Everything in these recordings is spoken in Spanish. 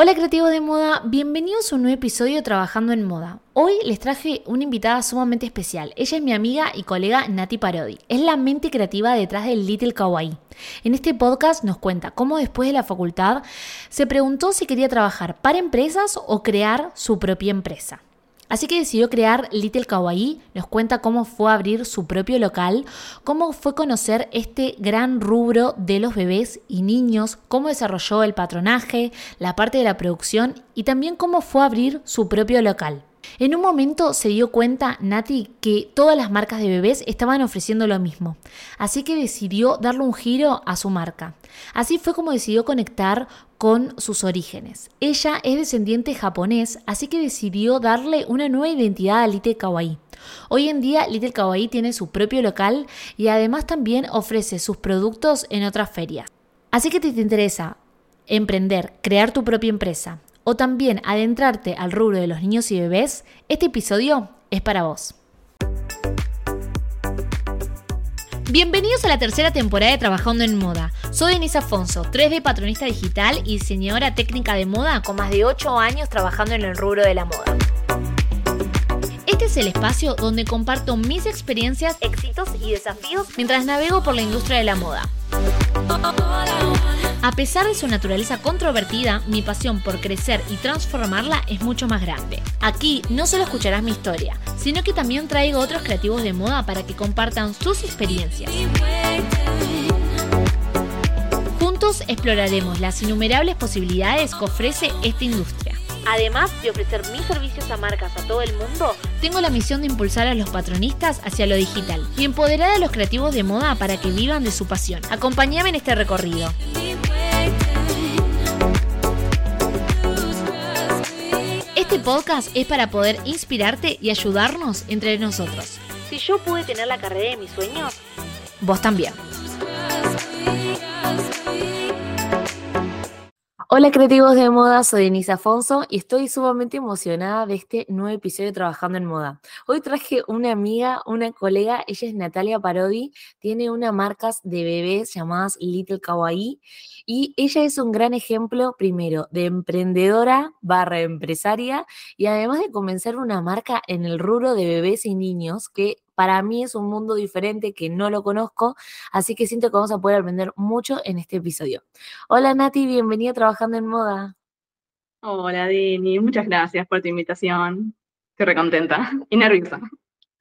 Hola creativos de moda, bienvenidos a un nuevo episodio Trabajando en Moda. Hoy les traje una invitada sumamente especial. Ella es mi amiga y colega Nati Parodi. Es la mente creativa detrás del Little Kawaii. En este podcast nos cuenta cómo después de la facultad se preguntó si quería trabajar para empresas o crear su propia empresa. Así que decidió crear Little Kawaii, nos cuenta cómo fue abrir su propio local, cómo fue conocer este gran rubro de los bebés y niños, cómo desarrolló el patronaje, la parte de la producción y también cómo fue abrir su propio local. En un momento se dio cuenta Nati que todas las marcas de bebés estaban ofreciendo lo mismo, así que decidió darle un giro a su marca. Así fue como decidió conectar con sus orígenes. Ella es descendiente japonés, así que decidió darle una nueva identidad a Little Kawaii. Hoy en día Little Kawaii tiene su propio local y además también ofrece sus productos en otras ferias. Así que si te interesa emprender, crear tu propia empresa, o también adentrarte al rubro de los niños y bebés, este episodio es para vos. Bienvenidos a la tercera temporada de Trabajando en Moda. Soy Denise Afonso, 3D patronista digital y diseñadora técnica de moda con más de 8 años trabajando en el rubro de la moda. Este es el espacio donde comparto mis experiencias, éxitos y desafíos mientras navego por la industria de la moda. A pesar de su naturaleza controvertida, mi pasión por crecer y transformarla es mucho más grande. Aquí no solo escucharás mi historia, sino que también traigo otros creativos de moda para que compartan sus experiencias. Juntos exploraremos las innumerables posibilidades que ofrece esta industria. Además de ofrecer mis servicios a marcas a todo el mundo, tengo la misión de impulsar a los patronistas hacia lo digital y empoderar a los creativos de moda para que vivan de su pasión. Acompáñame en este recorrido. Este podcast es para poder inspirarte y ayudarnos entre nosotros. Si yo pude tener la carrera de mis sueños, vos también. Hola creativos de moda, soy Denise Afonso y estoy sumamente emocionada de este nuevo episodio de Trabajando en Moda. Hoy traje una amiga, una colega, ella es Natalia Parodi, tiene una marca de bebés llamadas Little Kawaii y ella es un gran ejemplo, primero, de emprendedora barra empresaria y además de comenzar una marca en el rubro de bebés y niños que para mí es un mundo diferente que no lo conozco, así que siento que vamos a poder aprender mucho en este episodio. Hola Nati, bienvenida a Trabajando en Moda. Hola Dini, muchas gracias por tu invitación. Estoy recontenta y nerviosa.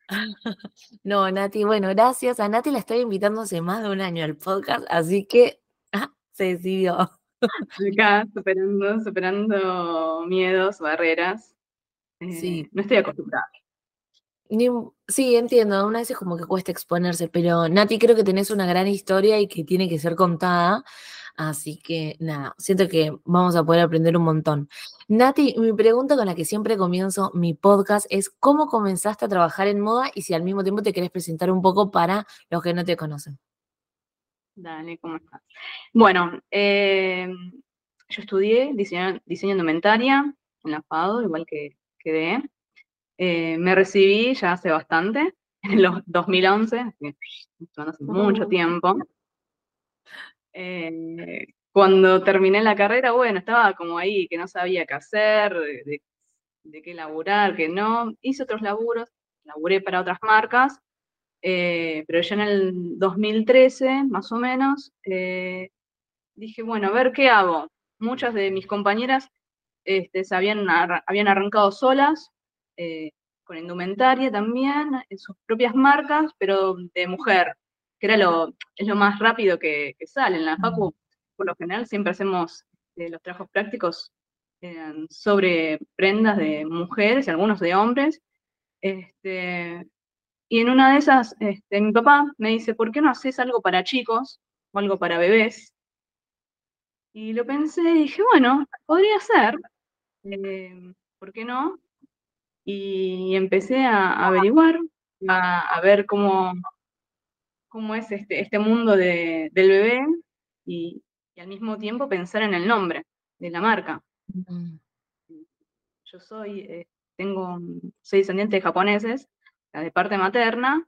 No, Nati, bueno, gracias. A Nati la estoy invitando hace más de un año al podcast, así que ah, se decidió. Acá, superando, superando miedos, barreras. sí. Eh, no estoy acostumbrada sí, entiendo, una vez es como que cuesta exponerse, pero Nati creo que tenés una gran historia y que tiene que ser contada, así que nada, siento que vamos a poder aprender un montón. Nati, mi pregunta con la que siempre comienzo mi podcast es ¿cómo comenzaste a trabajar en moda y si al mismo tiempo te querés presentar un poco para los que no te conocen? Dale, ¿cómo estás? Bueno, em, yo estudié diseño, diseño indumentaria en la FADO, igual que quedé. Eh, me recibí ya hace bastante, en los 2011, hace mucho tiempo. Eh, cuando terminé la carrera, bueno, estaba como ahí, que no sabía qué hacer, de, qué laburar, qué no. Hice otros laburos, laburé para otras marcas, eh, pero ya en el 2013, más o menos, dije, bueno, a ver qué hago. Muchas de mis compañeras este, se habían, habían arrancado solas, eh, con indumentaria también, en sus propias marcas, pero de mujer, que era lo, es lo más rápido que, sale. En la Facu, por lo general, siempre hacemos eh, los trabajos prácticos eh, sobre prendas de mujeres y algunos de hombres. Este, y en una de esas, este, mi papá me dice, ¿por qué no haces algo para chicos o algo para bebés? Y lo pensé y dije, bueno, podría ser, ¿por qué no? Y empecé a, averiguar, a, ver cómo, cómo es este, este mundo del bebé y, al mismo tiempo pensar en el nombre de la marca. Mm. Yo soy, eh, tengo, soy descendiente de japoneses, de parte materna,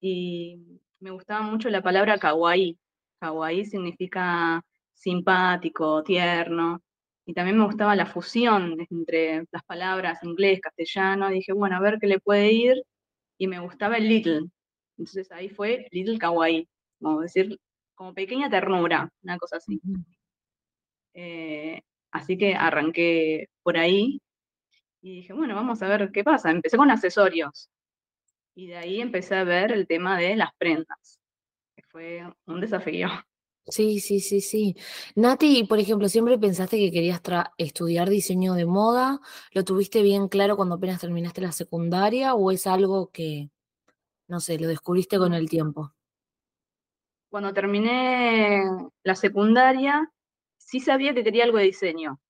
y me gustaba mucho la palabra kawaii. Kawaii significa simpático, tierno, y también me gustaba la fusión entre las palabras inglés, castellano, dije, bueno, a ver qué le puede ir, y me gustaba el little. Entonces ahí fue Little Kawaii, como decir, como pequeña ternura, una cosa así. Eh, así que arranqué por ahí y dije, bueno, vamos a ver qué pasa. Empecé con accesorios y de ahí empecé a ver el tema de las prendas, que fue un desafío. Sí, sí, sí, sí. Nati, por ejemplo, ¿siempre pensaste que querías estudiar diseño de moda? ¿Lo tuviste bien claro cuando apenas terminaste la secundaria o es algo que, no sé, lo descubriste con el tiempo? Cuando terminé la secundaria, sí sabía que quería algo de diseño.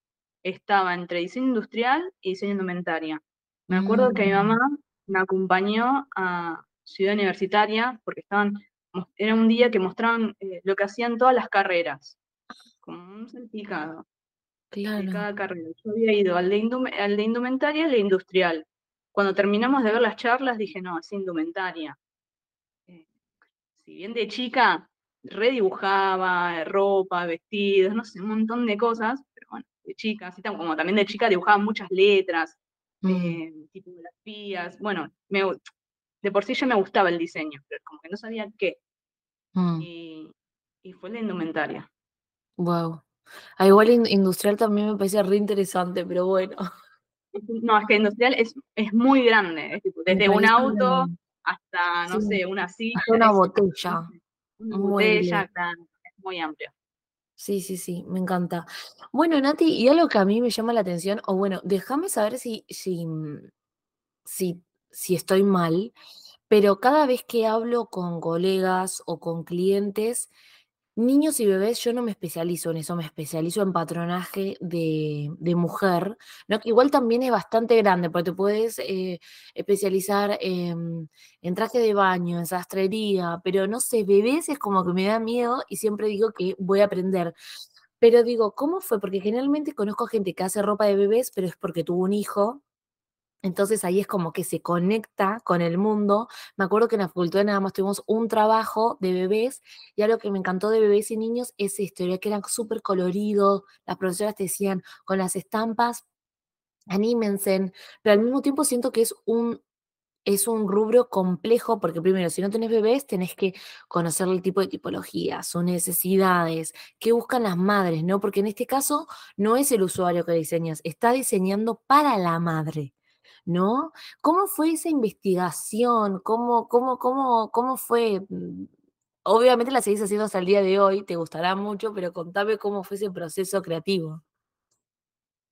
Estaba entre diseño industrial y diseño indumentaria. Me acuerdo que mi mamá mm. me acompañó a Ciudad Universitaria porque estaban era un día que mostraban eh, lo que hacían todas las carreras, como un certificado de cada carrera. Yo había ido al de, al de indumentaria y al de industrial. Cuando terminamos de ver las charlas dije, no, es indumentaria. Eh, si bien de chica redibujaba ropa, vestidos, no sé, un montón de cosas, pero bueno, de chica, así como también de chica dibujaba muchas letras, mm. eh, tipografías, bueno, me, de por sí ya me gustaba el diseño, pero como que no sabía qué. Mm. Y, fue la indumentaria. Wow. Ah, igual industrial también me parece re interesante, pero bueno. No, es que industrial es, es muy grande, desde un auto hasta, no sé, una silla. una botella. Una botella, es muy amplio. Sí, sí, sí, me encanta. Bueno, Nati, y algo que a mí me llama la atención, o bueno, déjame saber si, si, si si estoy mal, pero cada vez que hablo con colegas o con clientes, niños y bebés, yo no me especializo en eso, me especializo en patronaje de, mujer, que igual también es bastante grande, porque te puedes eh, especializar en, en, traje de baño, en sastrería, pero no sé, bebés es como que me da miedo y siempre digo que voy a aprender. Pero digo, ¿cómo fue? Porque generalmente conozco gente que hace ropa de bebés, pero es porque tuvo un hijo entonces ahí es como que se conecta con el mundo. Me acuerdo que en la facultad nada más tuvimos un trabajo de bebés y algo que me encantó de bebés y niños es historia que eran súper coloridos. Las profesoras te decían con las estampas, anímense, pero al mismo tiempo siento que es un, es un rubro complejo porque primero, si no tenés bebés, tenés que conocer el tipo de tipología, sus necesidades, qué buscan las madres, ¿no? Porque en este caso no es el usuario que diseñas, está diseñando para la madre. ¿No? ¿Cómo fue esa investigación? ¿Cómo, cómo, cómo, cómo fue? Mm, obviamente la seguís haciendo hasta el día de hoy, te gustará mucho, pero contame cómo fue ese proceso creativo.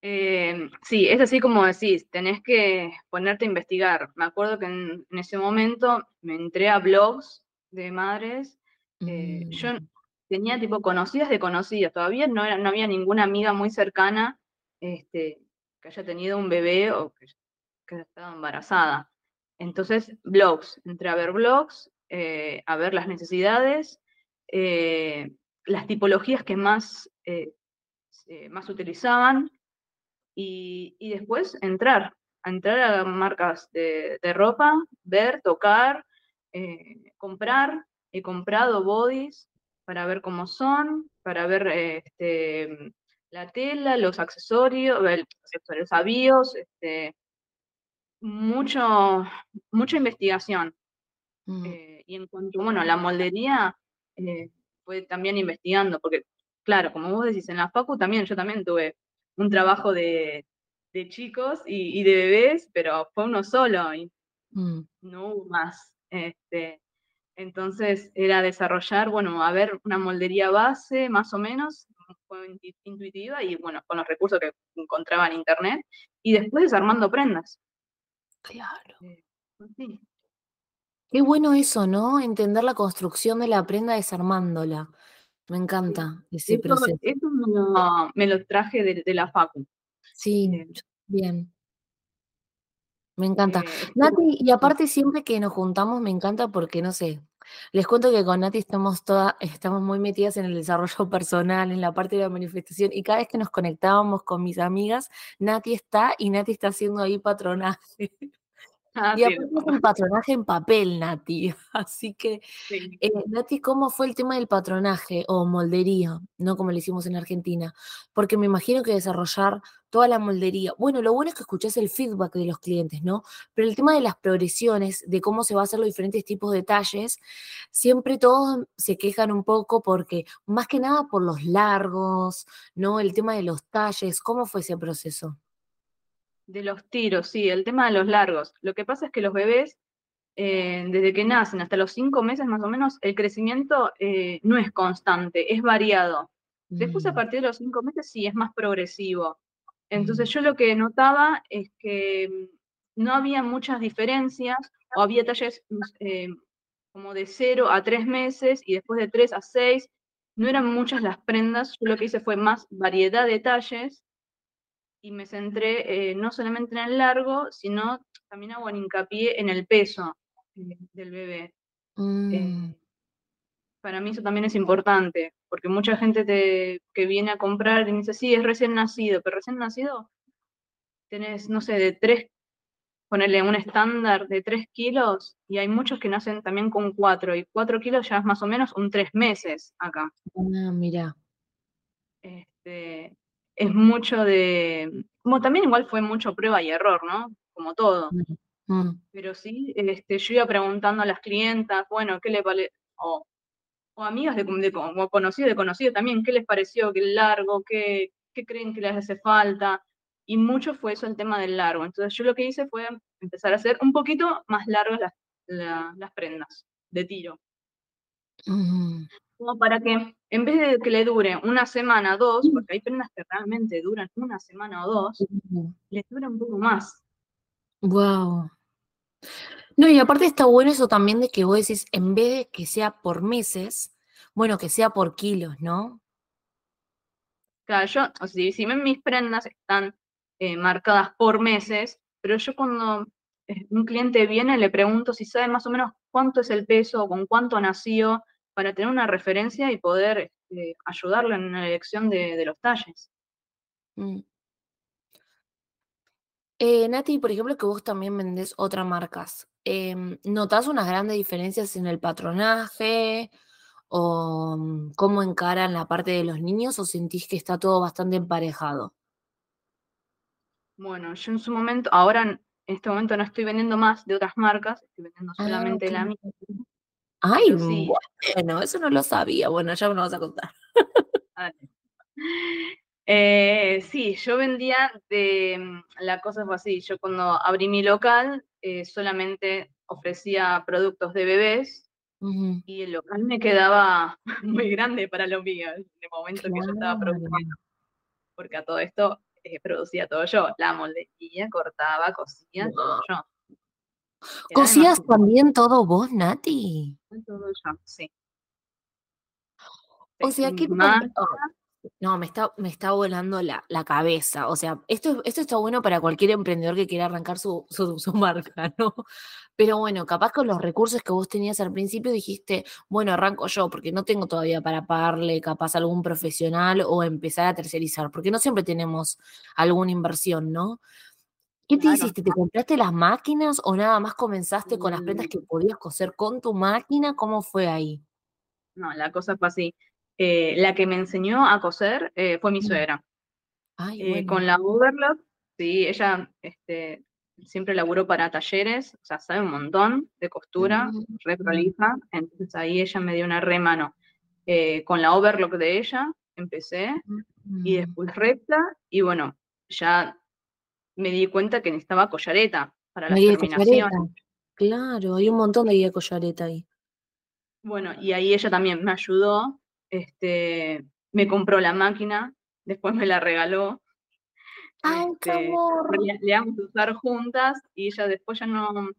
Eh, sí, es así como decís, tenés que ponerte a investigar. Me acuerdo que en, ese momento me entré a blogs de madres. Eh, yo mm. tenía tipo conocidas de conocidas, todavía no, era, no había ninguna amiga muy cercana este, que haya tenido un bebé o que que estaba embarazada. Entonces, blogs, entré a ver blogs, eh, a ver las necesidades, eh, las tipologías que más, eh, más utilizaban y, después entrar, a entrar a marcas de, ropa, ver, tocar, comprar. He comprado bodies para ver cómo son, para ver este, la tela, los accesorios, los avíos, este, mucho, mucha investigación. Mm. Eh, y en cuanto, bueno, la moldería, eh, fue también investigando, porque, claro, como vos decís, en la Facu también, yo también tuve un trabajo de, chicos y, de bebés, pero fue uno solo y mm. no hubo más. Este, entonces era desarrollar, bueno, a ver una moldería base, más o menos, fue intuitiva y bueno, con los recursos que encontraba en internet, y después desarmando prendas. Claro. Pues Qué bueno eso, ¿no? Entender la construcción de la prenda desarmándola. Me encanta ese proceso. Eso me lo, traje de, la facu. Sí, eh, bien. Me encanta. Eh, Nati, y aparte siempre que nos juntamos me encanta porque, no sé, les cuento que con Nati estamos todas, estamos muy metidas en el desarrollo personal, en la parte de la manifestación, y cada vez que nos conectábamos con mis amigas, Nati está y Nati está haciendo ahí patronaje. Ah, Y aparte es un patronaje en papel, Nati. Así que, sí. eh, Nati, ¿cómo fue el tema del patronaje o moldería? No como le hicimos en Argentina. Porque me imagino que desarrollar toda la moldería. Bueno, lo bueno es que escuchás el feedback de los clientes, ¿no? Pero el tema de las progresiones, de cómo se va a hacer los diferentes tipos de talles, siempre todos se quejan un poco porque, más que nada por los largos, ¿no? El tema de los talles. ¿Cómo fue ese proceso? De los tiros, sí, el tema de los largos. Lo que pasa es que los bebés, eh, desde que nacen hasta los cinco meses más o menos, el crecimiento eh, no es constante, es variado. Después, a Mm, partir de los cinco meses, sí, es más progresivo. Entonces, yo lo que notaba es que mm, no había muchas diferencias, o había talles mm, eh, como de cero a tres meses, y después de tres a seis, no eran muchas las prendas. Yo lo que hice fue más variedad de talles y me centré eh, no solamente en el largo, sino también hago un hincapié en el peso eh, del bebé. mm, para mí eso también es importante, porque mucha gente te, que viene a comprar y me dice, sí, es recién nacido, pero recién nacido tenés, no sé, de tres, ponerle un estándar de tres kilos, y hay muchos que nacen también con cuatro, y cuatro kilos ya es más o menos un tres meses acá. ah, mira. Este, es mucho de, como también igual fue mucho prueba y error, ¿no? Como todo. Mm, mm. Pero sí, este, yo iba preguntando a las clientas, bueno, ¿qué le vale? O, o amigas de, de, o conocidos de conocidos también, ¿qué les pareció? ¿Qué largo? ¿Qué, ¿Qué creen que les hace falta? Y mucho fue eso el tema del largo. Entonces yo lo que hice fue empezar a hacer un poquito más largas las, la, las prendas de tiro. Mm, Como para que en vez de que le dure una semana o dos, porque hay prendas que realmente duran una semana o dos, mm. les dura un poco más. Wow. No, y aparte está bueno eso también de que vos decís, en vez de que sea por meses, bueno, que sea por kilos, ¿no? Claro, yo, o sea, si, mis prendas están eh, marcadas por meses, pero yo cuando eh, un cliente viene le pregunto si sabe más o menos cuánto es el peso, con cuánto nació, para tener una referencia y poder eh, ayudarle en la elección de, de los talles. Mm. Eh, Nati, por ejemplo, que vos también vendés otras marcas, em, ¿notás unas grandes diferencias en el patronaje o mm, cómo encaran la parte de los niños o sentís que está todo bastante emparejado? Bueno, yo en su momento, ahora en este momento no estoy vendiendo más de otras marcas, estoy vendiendo Ah, solamente ok. la mía, Ay, sí, bueno, eso no lo sabía. Bueno, ya me lo vas a contar. dale. Eh, sí, yo vendía de, mm, la cosa fue así, yo cuando abrí mi local eh, solamente ofrecía productos de bebés y el local me quedaba muy grande para lo mío, en el momento que yo estaba produciendo, porque a todo esto eh, producía todo yo, la moldería, cortaba, cocía, todo yo. Era ¿Cosías también todo vos, Nati? todo yo, sí. O sea, ¿qué Más, No, me está, me está volando la, la cabeza. O sea, esto, esto está bueno para cualquier emprendedor que quiera arrancar su, su, su marca, ¿no? Pero bueno, capaz con los recursos que vos tenías al principio dijiste, bueno, arranco yo, porque no tengo todavía para pagarle capaz a algún profesional o empezar a tercerizar, porque no siempre tenemos alguna inversión, ¿no? ¿Qué te claro. hiciste? ¿Te compraste las máquinas o nada más comenzaste con las prendas Mm, que podías coser con tu máquina? ¿Cómo fue ahí? No, la cosa fue así. Eh, la que me enseñó a coser eh, fue mi suegra. Ay, Eh, con la overlock, sí, ella este, siempre laburó para talleres, o sea, sabe un montón de costura, re Mm, prolija, entonces ahí ella me dio una re mano. Con la overlock de ella empecé y mm. después recta y bueno, ya me di cuenta que necesitaba collareta para La terminaciones. Claro, hay un montón de guía collareta ahí. Bueno, y ahí ella también me ayudó, este, me compró la máquina, después me la regaló, ¡Ay, qué este, amor! le, le vamos a usar juntas y ella después ya no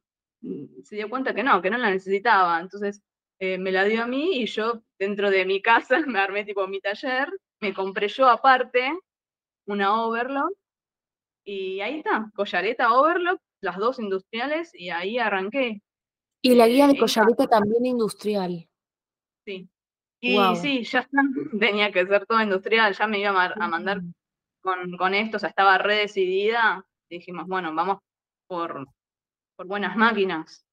mm, se dio cuenta que no, que no la necesitaba. Entonces eh, me la dio a mí y yo dentro de mi casa me armé tipo mi taller, me compré yo aparte una overlock y ahí está, collareta overlock, las dos industriales y ahí arranqué. Y la guía Eh, de iba- collareta también industrial. sí. Y Wow. sí, ya tenía que ser todo industrial, ya me iba a, mar- a mandar con, con esto, o sea, estaba re decidida. Dijimos, bueno, vamos por, por buenas máquinas.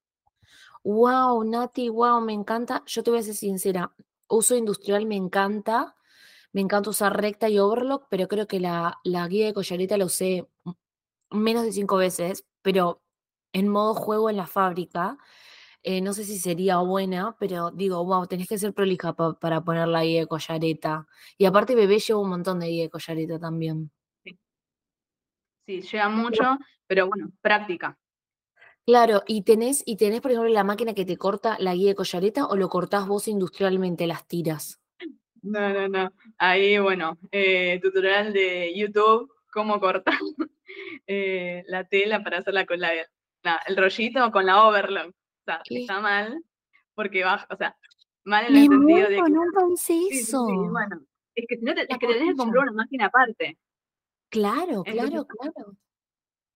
Wow, Nati, wow, me encanta. Yo te voy a ser sincera, uso industrial me encanta. Me encanta usar recta y overlock, pero creo que la, la guía de collareta la usé menos de cinco veces, pero en modo juego en la fábrica. Eh, no sé si sería buena, pero digo, wow, tenés que ser prolija para poner la guía de collareta. Y aparte, bebé lleva un montón de guía de collareta también. Sí, sí lleva mucho, pero bueno, práctica. Claro, y tenés, y tenés, por ejemplo, la máquina que te corta la guía de collareta o lo cortás vos industrialmente, las tiras. No, no, no. Ahí, bueno, eh, tutorial de YouTube, cómo cortar eh, la tela para hacerla con la, el rollito con la overlock. Sea, está mal, porque baja, o sea, mal en el sentido de que. no pensé eso. bueno, es que, no te, es que tenés que comprar una máquina aparte. Claro, claro, claro.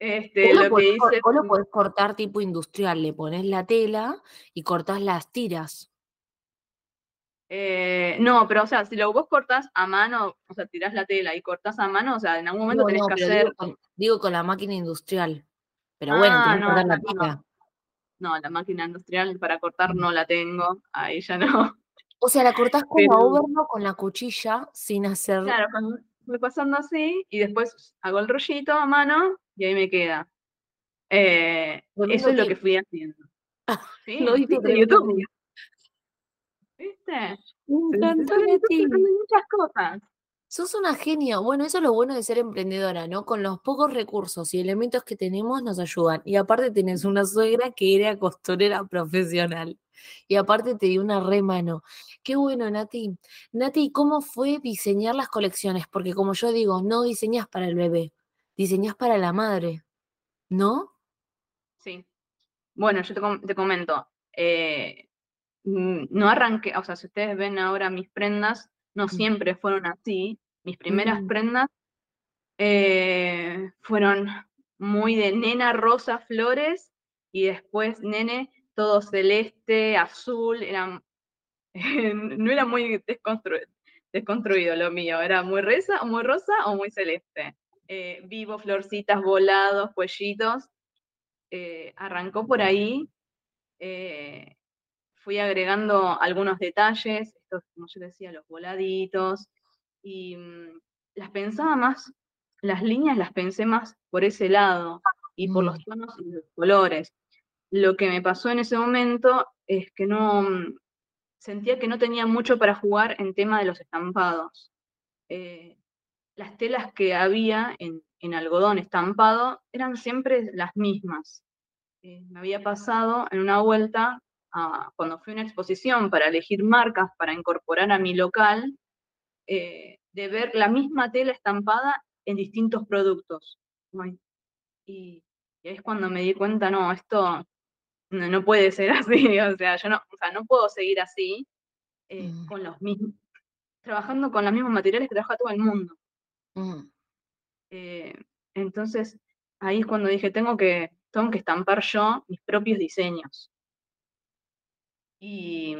Este, lo, que hice, o lo podés cortar tipo industrial, le pones la tela y cortás las tiras. Eh, no, pero o sea, si lo vos cortás a mano, o sea, tirás la tela y cortás a mano, o sea, en algún momento tenés que hacer. Digo con, la máquina industrial. Pero bueno, ah, tenés que cortar la tela. No, la máquina industrial para cortar no la tengo, ahí ya no. O sea, la cortás con la con la cuchilla, sin hacer. Claro, voy pasando así y después hago el rollito a mano y ahí me queda. Eh, eso es lo que fui haciendo. ¿Sí? Lo hice YouTube. ¿Viste? Me encantó muchas cosas. Sos una genia. Bueno, eso es lo bueno de ser emprendedora, ¿no? Con los pocos recursos y elementos que tenemos nos ayudan. Y aparte tenés una suegra que era costurera profesional. Y aparte te dio una re mano. Qué bueno, Nati. Nati, ¿cómo fue diseñar las colecciones? Porque como yo digo, no diseñas para el bebé, diseñas para la madre, ¿no? Sí. Bueno, yo te, comento. Eh, no arranqué, o sea, si ustedes ven ahora mis prendas, no siempre fueron así. Mis primeras prendas eh, fueron muy de nena rosa flores y después nene todo celeste, azul, eran, no era muy desconstruido, lo mío, era muy rosa, muy rosa o muy celeste. Eh, vivo, florcitas, volados, cuellitos. Eh, arrancó por ahí fui agregando algunos detalles, estos, como yo decía, los voladitos, y mm, las pensaba más, las líneas las pensé más por ese lado y por los mm. tonos y los colores. Lo que me pasó en ese momento es que no mm, sentía que no tenía mucho para jugar en tema de los estampados. Eh, las telas que había en, algodón estampado eran siempre las mismas. Eh, me había pasado en una vuelta cuando fui a una exposición para elegir marcas para incorporar a mi local, eh, de ver la misma tela estampada en distintos productos. Y, ahí es cuando me di cuenta, no, esto no, puede ser así, o sea, yo no, o sea, no puedo seguir así, eh, mm. con los mismos, trabajando con los mismos materiales que trabaja todo el mundo. Mm. Eh, entonces, ahí es cuando dije, tengo que, tengo que estampar yo mis propios diseños. Y,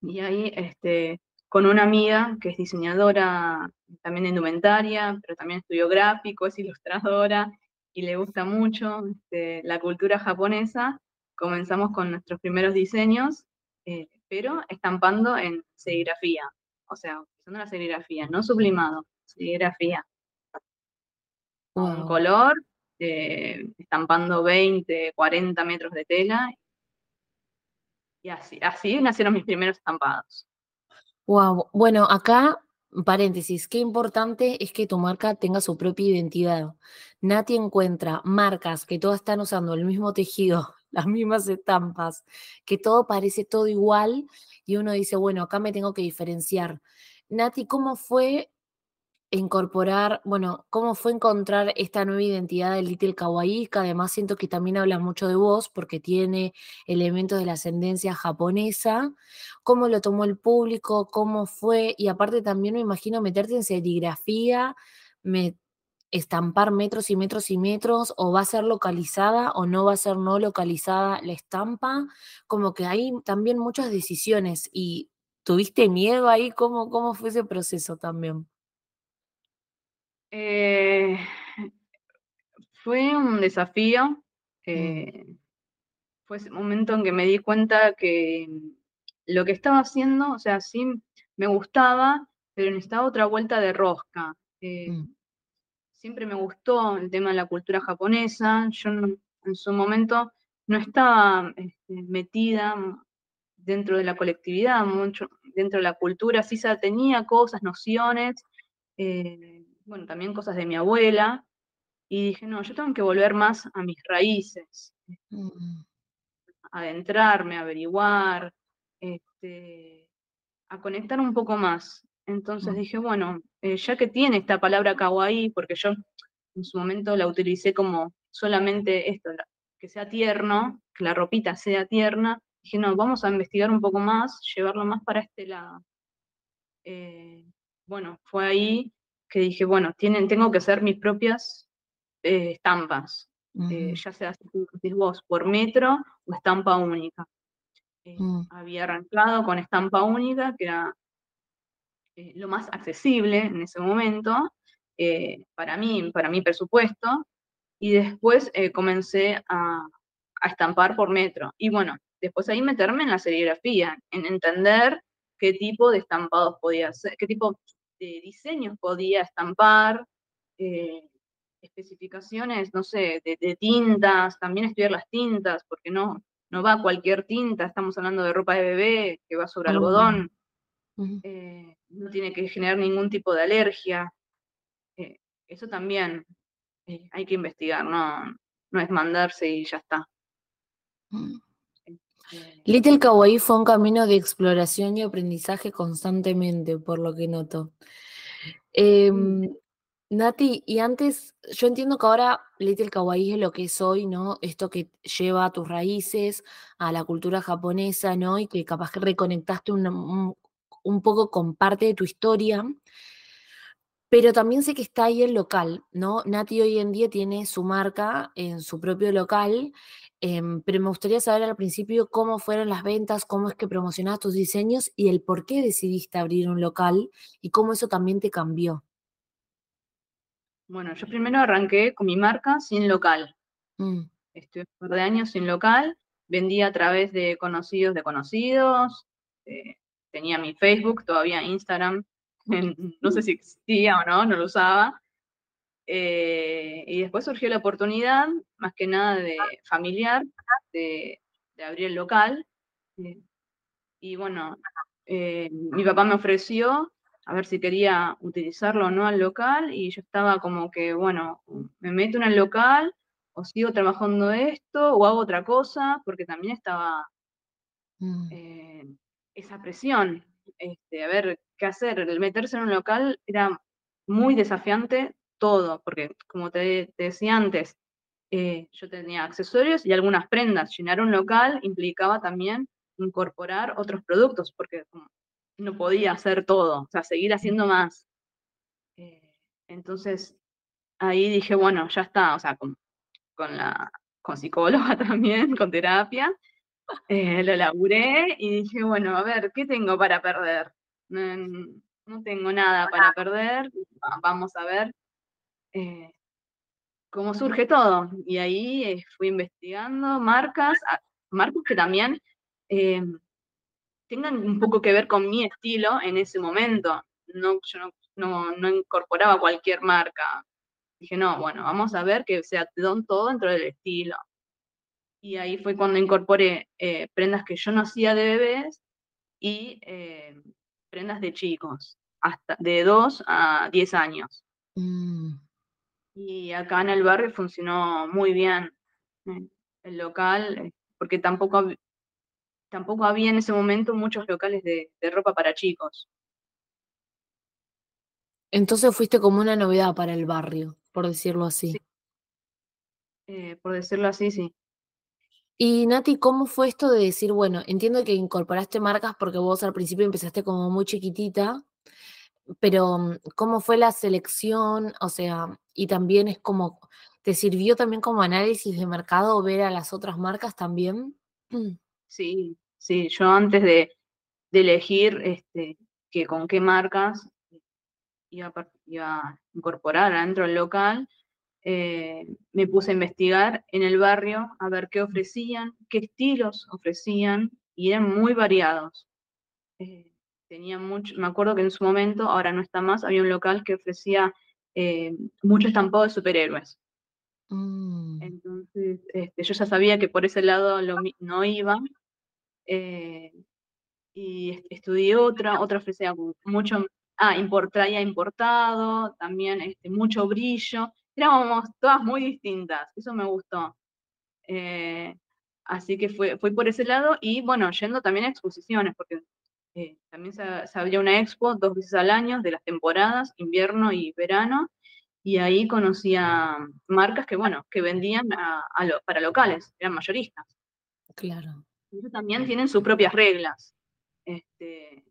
y ahí, este, con una amiga que es diseñadora también de indumentaria, pero también estudió gráfico, es ilustradora y le gusta mucho este, la cultura japonesa, comenzamos con nuestros primeros diseños, eh, pero estampando en serigrafía, o sea, usando la serigrafía, no sublimado, serigrafía. Con color, eh, estampando 20, 40 metros de tela y así, así nacieron mis primeros estampados. Wow, bueno, acá, paréntesis, qué importante es que tu marca tenga su propia identidad. Nati encuentra marcas que todas están usando el mismo tejido, las mismas estampas, que todo parece todo igual y uno dice, bueno, acá me tengo que diferenciar. Nati, ¿cómo fue incorporar, bueno, cómo fue encontrar esta nueva identidad de Little Kawaii, que además siento que también habla mucho de vos porque tiene elementos de la ascendencia japonesa, cómo lo tomó el público, cómo fue, y aparte también me imagino meterte en serigrafía, me, estampar metros y metros y metros, o va a ser localizada o no va a ser no localizada la estampa, como que hay también muchas decisiones y ¿tuviste miedo ahí? ¿Cómo, cómo fue ese proceso también? Eh, fue un desafío. Mm. Eh, fue ese momento en que me di cuenta que lo que estaba haciendo, o sea, sí me gustaba, pero necesitaba otra vuelta de rosca. Eh, mm. Siempre me gustó el tema de la cultura japonesa. Yo en su momento no estaba este, metida dentro de la colectividad, mucho dentro de la cultura, sí se tenía cosas, nociones, eh, bueno, también cosas de mi abuela, y dije, no, yo tengo que volver más a mis raíces, mm. adentrarme, averiguar, este, a conectar un poco más. Entonces mm. dije, bueno, eh, ya que tiene esta palabra kawaii, porque yo en su momento la utilicé como solamente esto, que sea tierno, que la ropita sea tierna, dije, no, vamos a investigar un poco más, llevarlo más para este lado. Eh, bueno, fue ahí que dije, bueno, tienen, tengo que hacer mis propias eh, estampas, ya sea vos, por metro o estampa única. Mm. Había arrancado con estampa única, que era eh, lo más accesible en ese momento, eh, para mí, para mi presupuesto, y después eh, comencé a, estampar por metro. Y bueno, después ahí meterme en la serigrafía, en entender qué tipo de estampados podía hacer, qué tipo de diseños podía estampar, especificaciones, no sé, de, tintas, también estudiar las tintas, porque no, no va cualquier tinta, estamos hablando de ropa de bebé que va sobre algodón no tiene que generar ningún tipo de alergia. Eh, eso también eh, hay que investigar, no, no es mandarse y ya está. Mm. Este, Little Kawaii fue un camino de exploración y aprendizaje constantemente, por lo que noto. Em, Nati, y antes, yo entiendo que ahora Little Kawaii es lo que es hoy, ¿no? Esto que lleva a tus raíces, a la cultura japonesa, ¿no? Y que capaz que reconectaste un, un poco con parte de tu historia, pero también sé que está ahí el local, ¿no? Nati hoy en día tiene su marca en su propio local, em, pero me gustaría saber al principio cómo fueron las ventas, cómo es que promocionabas tus diseños y el por qué decidiste abrir un local y cómo eso también te cambió. Bueno, yo primero arranqué con mi marca sin local. Mm. Estuve un par de años sin local, vendía a través de conocidos de conocidos, tenía mi Facebook, todavía Instagram, no sé si existía o no, no lo usaba. Eh, y después surgió la oportunidad, más que nada de familiar, de, abrir el local. Eh, y bueno, eh, mi papá me ofreció a ver si quería utilizarlo o no al local y yo estaba como que, bueno, me meto en el local o sigo trabajando esto o hago otra cosa, porque también estaba mm esa presión, este, a ver qué hacer. El meterse en un local era muy desafiante todo, porque como te, decía antes, eh, yo tenía accesorios y algunas prendas. Llenar un local implicaba también incorporar otros productos, porque no podía hacer todo, o sea, seguir haciendo más. Eh, entonces, ahí dije, bueno, ya está, o sea, con, con la con psicóloga también, con terapia, eh, lo laburé y dije, bueno, a ver, ¿qué tengo para perder? No, tengo nada para perder, vamos a ver eh, cómo surge todo. Y ahí eh, fui investigando marcas, marcas que también tengan un poco que ver con mi estilo en ese momento. No, yo no, no incorporaba cualquier marca. Dije, no, bueno, vamos a ver que sea todo dentro del estilo. Y ahí fue cuando incorporé eh, prendas que yo no hacía de bebés y eh, prendas de chicos, hasta de 2 a 10 años. Mm. Y acá en el barrio funcionó muy bien eh, el local, porque tampoco, tampoco había en ese momento muchos locales de, ropa para chicos. Entonces fuiste como una novedad para el barrio, por decirlo así. por decirlo así, sí. Y Nati, ¿cómo fue esto de decir, bueno, entiendo que incorporaste marcas porque vos al principio empezaste como muy chiquitita, pero mm, ¿cómo fue la selección? O sea, y también es como, ¿te sirvió también como análisis de mercado ver a las otras marcas también? Sí, sí, yo antes de, elegir este, que con qué marcas iba, iba a incorporar adentro del local, eh, me puse a investigar en el barrio a ver qué ofrecían, qué estilos ofrecían, y eran muy variados. Eh, tenía mucho, me acuerdo que en su momento, ahora no está más, había un local que ofrecía eh, mucho estampado de superhéroes. Mm. Entonces, este, yo ya sabía que por ese lado no iba. y estudié otra, otra ofrecía mucho, ah, import, traía importado, también este, mucho brillo éramos todas muy distintas, eso me gustó. Eh, así que fue, fue por ese lado y bueno, yendo también a exposiciones, porque eh, también se, había una expo dos veces al año de las temporadas, invierno y verano, y ahí conocía marcas que, bueno, que vendían para locales, eran mayoristas. Claro. Ellos también tienen sus propias reglas. Este,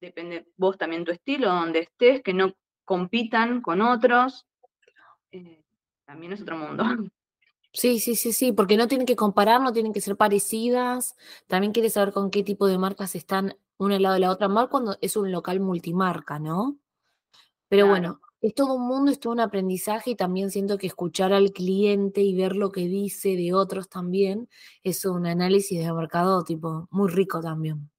depende vos también tu estilo, donde estés, que no compitan con otros, eh, también es otro mundo. Sí, sí, sí, sí, porque no tienen que comparar, no tienen que ser parecidas. También quieres saber con qué tipo de marcas están una al lado de la otra, más cuando es un local multimarca, ¿no? Pero bueno, es todo un mundo, es todo un aprendizaje y también siento que escuchar al cliente y ver lo que dice de otros también es un análisis de mercado tipo muy rico también.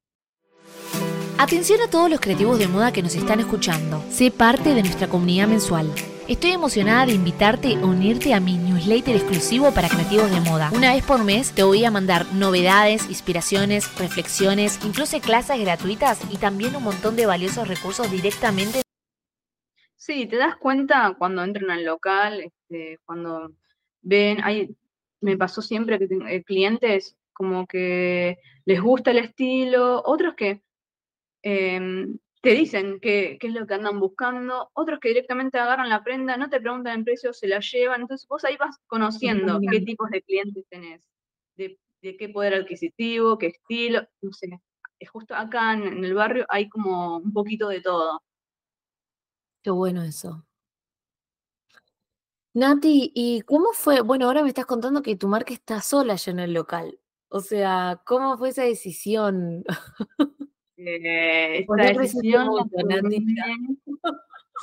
Atención a todos los creativos de moda que nos están escuchando. Sé parte de nuestra comunidad mensual. Estoy emocionada de invitarte a unirte a mi newsletter exclusivo para creativos de moda. Una vez por mes te voy a mandar novedades, inspiraciones, reflexiones, incluso clases gratuitas y también un montón de valiosos recursos directamente. Sí, te das cuenta cuando entran al local, este, cuando ven, hay, me pasó siempre que eh, clientes como que les gusta el estilo, otros que Em, te dicen qué, es lo que andan buscando, otros que directamente agarran la prenda, no te preguntan el precio, se la llevan, entonces vos ahí vas conociendo qué tipos de clientes tenés, de, qué poder adquisitivo, qué estilo, no sé, es justo acá en, el barrio hay como un poquito de todo. Qué bueno eso. Nati, ¿y cómo fue? Bueno, ahora me estás contando que tu marca está sola ya en el local. O sea, ¿cómo fue esa decisión? Eh, esta decisión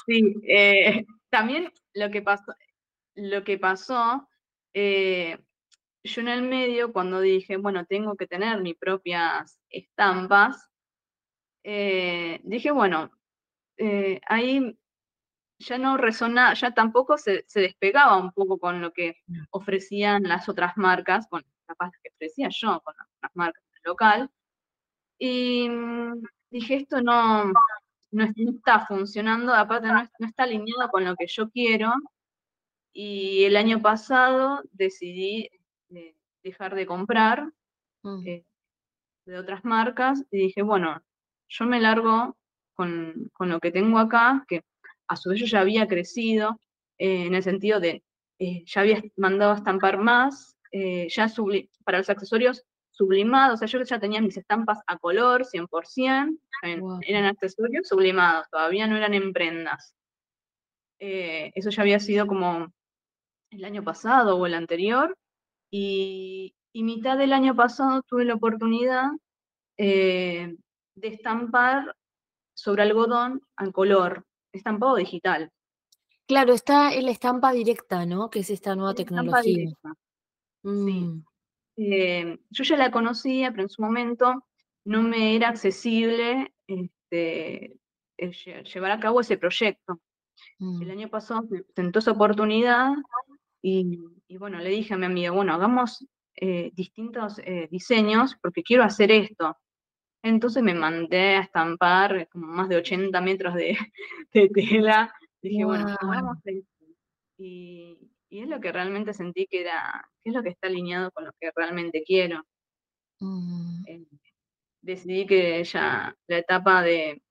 Sí, eh, también lo que pasó, lo que pasó eh, yo en el medio, cuando dije, bueno, tengo que tener mis propias estampas, dije, bueno, ahí ya no resonaba, ya tampoco se, despegaba un poco con lo que mm. ofrecían las otras marcas, con capaz que ofrecía yo con las marcas local, y mm, dije, esto no, no, está funcionando, aparte no, está alineado con lo que yo quiero. Y el año pasado decidí eh, dejar de comprar mm. eh, de otras marcas y dije, bueno, yo me largo con, lo que tengo acá, que a su vez yo ya había crecido eh, en el sentido de, ya había mandado a estampar más, ya para los accesorios sublimados, o sea, yo ya tenía mis estampas a color, 100%, eran accesorios sublimados, todavía no eran en prendas. Eh, eso ya había sido como el año pasado o el anterior, y, mitad del año pasado tuve la oportunidad eh, de estampar sobre algodón a color, estampado digital. Claro, está en la estampa directa, ¿no? Que es esta nueva tecnología. Sí. Eh, yo ya la conocía, pero en su momento no me era accesible este, eh, llevar a cabo ese proyecto. El mm. año pasado me presentó esa oportunidad y, bueno, le dije a mi amiga, bueno, hagamos eh, distintos diseños porque quiero hacer esto. Entonces me mandé a estampar como más de 80 metros de, tela. Dije, bueno, hagamos esto. Y, y es lo que realmente sentí que era, que es lo que está alineado con lo que realmente quiero. Mm. Eh, decidí que ya la etapa de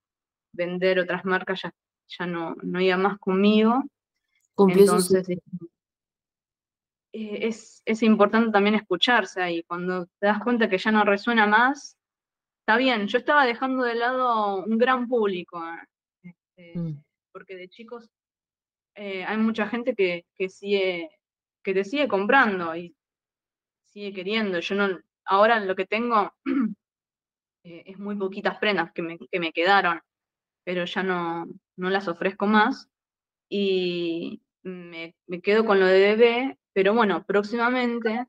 vender otras marcas ya, ya no, no iba más conmigo. Entonces, eh, es, es, importante también escucharse ahí. Cuando te das cuenta que ya no resuena más, está bien. Yo estaba dejando de lado un gran público, este, mm. porque de chicos eh, hay mucha gente que, sigue, que te sigue comprando y sigue queriendo. Yo no, ahora lo que tengo eh, es muy poquitas prendas que me, que me, quedaron, pero ya no, no las ofrezco más. Y, me, quedo con lo de bebé, pero bueno, próximamente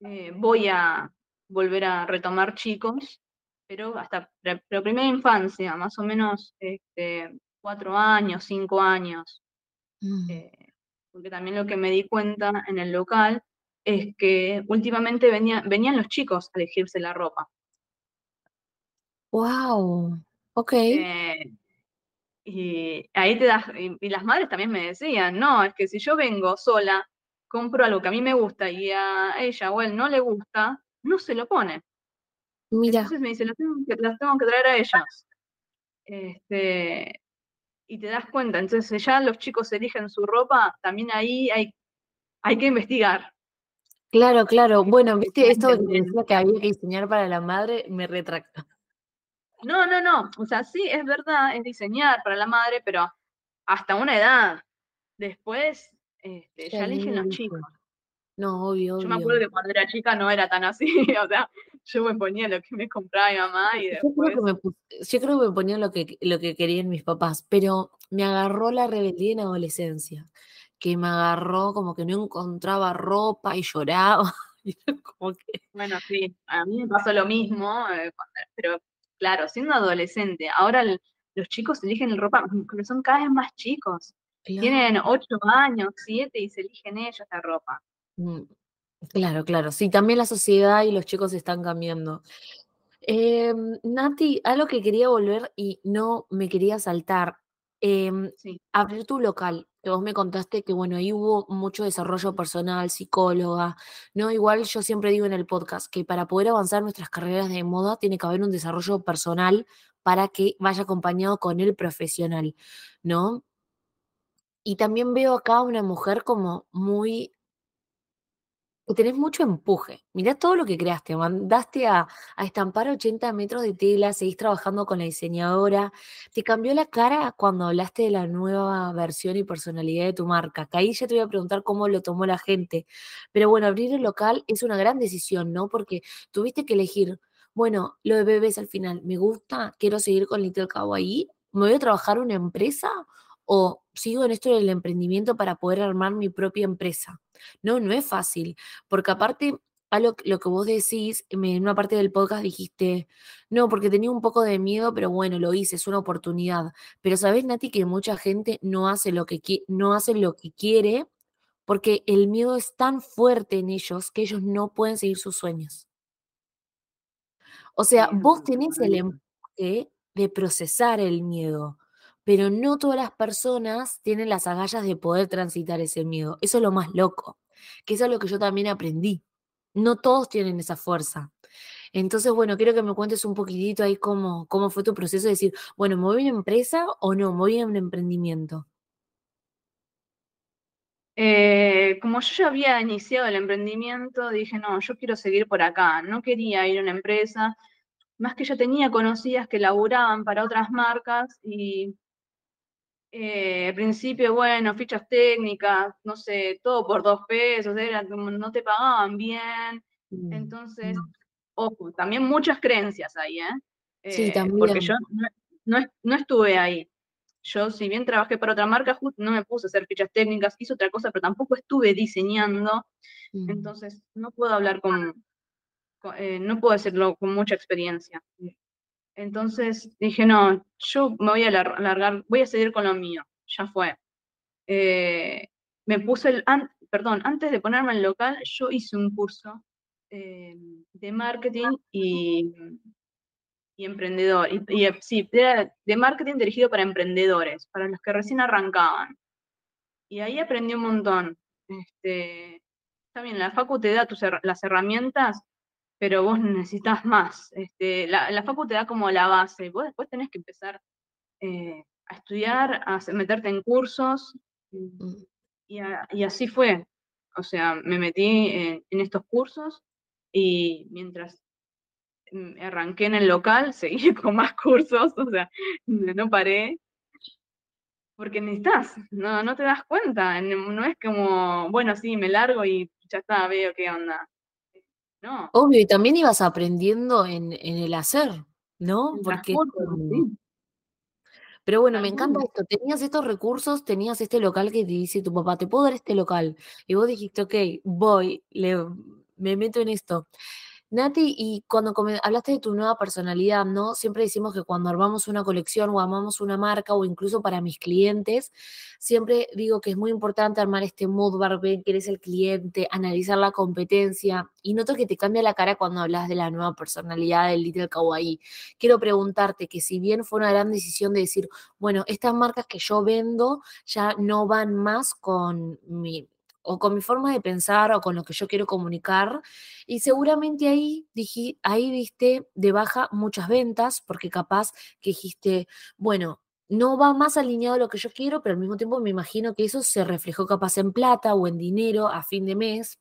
eh, voy a volver a retomar chicos, pero hasta la primera infancia, más o menos este, cuatro años, cinco años. Mm. Eh, porque también lo que me di cuenta en el local es que últimamente venían los chicos a elegirse la ropa. Wow, ok. Eh, y ahí te das, y, las madres también me decían, no, es que si yo vengo sola, compro algo que a mí me gusta y a ella o él no le gusta, no se lo pone. Mira. Entonces me dice, las tengo que, tengo que traer a ellos. Este, y te das cuenta, entonces ya los chicos eligen su ropa, también ahí hay, hay que investigar. Claro, claro. Bueno, viste, esto que que había que diseñar para la madre, me retracta. No, no, no. O sea, sí, es verdad, es diseñar para la madre, pero hasta una edad. Después, este, ya eligen los chicos. No, obvio, Yo me acuerdo que cuando era chica no era tan así, o sea, yo me ponía lo que me compraba mi mamá y después... Yo creo que me, yo creo que me ponía lo que, lo que querían mis papás, pero me agarró la rebeldía en adolescencia, que me agarró como que no encontraba ropa y lloraba. Bueno, sí, a mí me pasó lo mismo, eh, pero claro, siendo adolescente, ahora los chicos eligen ropa, pero son cada vez más chicos. Tienen ocho años, siete y se eligen ellos la ropa. Mm, claro, claro. Sí, también la sociedad y los chicos están cambiando. Em, Nati, algo que quería volver y no me quería saltar. Em, abrir tu local, que vos me contaste que, bueno, ahí hubo mucho desarrollo personal, psicóloga, ¿no? Igual yo siempre digo en el podcast que para poder avanzar nuestras carreras de moda tiene que haber un desarrollo personal para que vaya acompañado con el profesional, ¿no? Y también veo acá una mujer como muy tenés mucho empuje. Mirá todo lo que creaste. Mandaste a, estampar 80 metros de tela, seguís trabajando con la diseñadora. ¿Te cambió la cara cuando hablaste de la nueva versión y personalidad de tu marca? Que ahí ya te voy a preguntar cómo lo tomó la gente. Pero bueno, abrir el local es una gran decisión, ¿no? Porque tuviste que elegir, bueno, lo de bebés al final, me gusta, quiero seguir con Little Kawaii, me voy a trabajar una empresa o sigo en esto del emprendimiento para poder armar mi propia empresa. No, no es fácil, porque aparte, a lo, que vos decís, en una parte del podcast dijiste, no, porque tenía un poco de miedo, pero bueno, lo hice, es una oportunidad. Pero sabes, Nati, que mucha gente no hace lo que, no hace lo que quiere porque el miedo es tan fuerte en ellos que ellos no pueden seguir sus sueños. O sea, vos tenés el empuje de procesar el miedo, pero no todas las personas tienen las agallas de poder transitar ese miedo. Eso es lo más loco, que eso es lo que yo también aprendí. No todos tienen esa fuerza. Entonces, bueno, quiero que me cuentes un poquitito ahí cómo, cómo fue tu proceso de decir, bueno, ¿me voy a una empresa o no? ¿Me voy a un emprendimiento? Eh, como yo ya había iniciado el emprendimiento, dije, no, yo quiero seguir por acá. No quería ir a una empresa, más que yo tenía conocidas que laburaban para otras marcas y eh, al principio, bueno, fichas técnicas, no sé, todo por dos pesos, era, no te pagaban bien. Mm, Entonces, ojo, también muchas creencias ahí, ¿eh? sí, eh, también. Porque yo no, estuve ahí. Yo, si bien trabajé para otra marca, no me puse a hacer fichas técnicas, hice otra cosa, pero tampoco estuve diseñando. Mm. Entonces, no puedo hablar con, eh, no puedo hacerlo con mucha experiencia. Entonces dije, no, yo me voy a alargar, voy a seguir con lo mío, ya fue. Eh, me puse el, perdón, antes de ponerme en local, yo hice un curso eh, de marketing y, y emprendedor, y, sí, de marketing dirigido para emprendedores, para los que recién arrancaban. Y ahí aprendí un montón. Este, bien, la facu te da tus, las herramientas, pero vos necesitas más. Este, la, la facu te da como la base, vos después tenés que empezar eh, a estudiar, a meterte en cursos, mm. y, así fue. O sea, me metí en, estos cursos y mientras mm, arranqué en el local, seguí con más cursos, o sea, no paré. Porque necesitas, no, no te das cuenta, no es como, bueno, sí, me largo y ya está, veo qué onda. Obvio, y también ibas aprendiendo en, el hacer, ¿no? Porque, Pero bueno, me encanta esto. Tenías estos recursos, tenías este local que te dice tu papá, te puedo dar este local. Y vos dijiste, ok, voy, le, me meto en esto. Nati, y cuando hablaste de tu nueva personalidad, ¿no? Siempre decimos que cuando armamos una colección o armamos una marca o incluso para mis clientes, siempre digo que es muy importante armar este mood ver quién es el cliente, analizar la competencia. Y noto que te cambia la cara cuando hablas de la nueva personalidad del Little Kawaii. Quiero preguntarte que si bien fue una gran decisión de decir, bueno, estas marcas que yo vendo ya no van más con mi, o con mi forma de pensar o con lo que yo quiero comunicar. Y seguramente ahí, dije, ahí diste de baja muchas ventas porque capaz que dijiste, bueno, no va más alineado a lo que yo quiero, pero al mismo tiempo me imagino que eso se reflejó capaz en plata o en dinero a fin de mes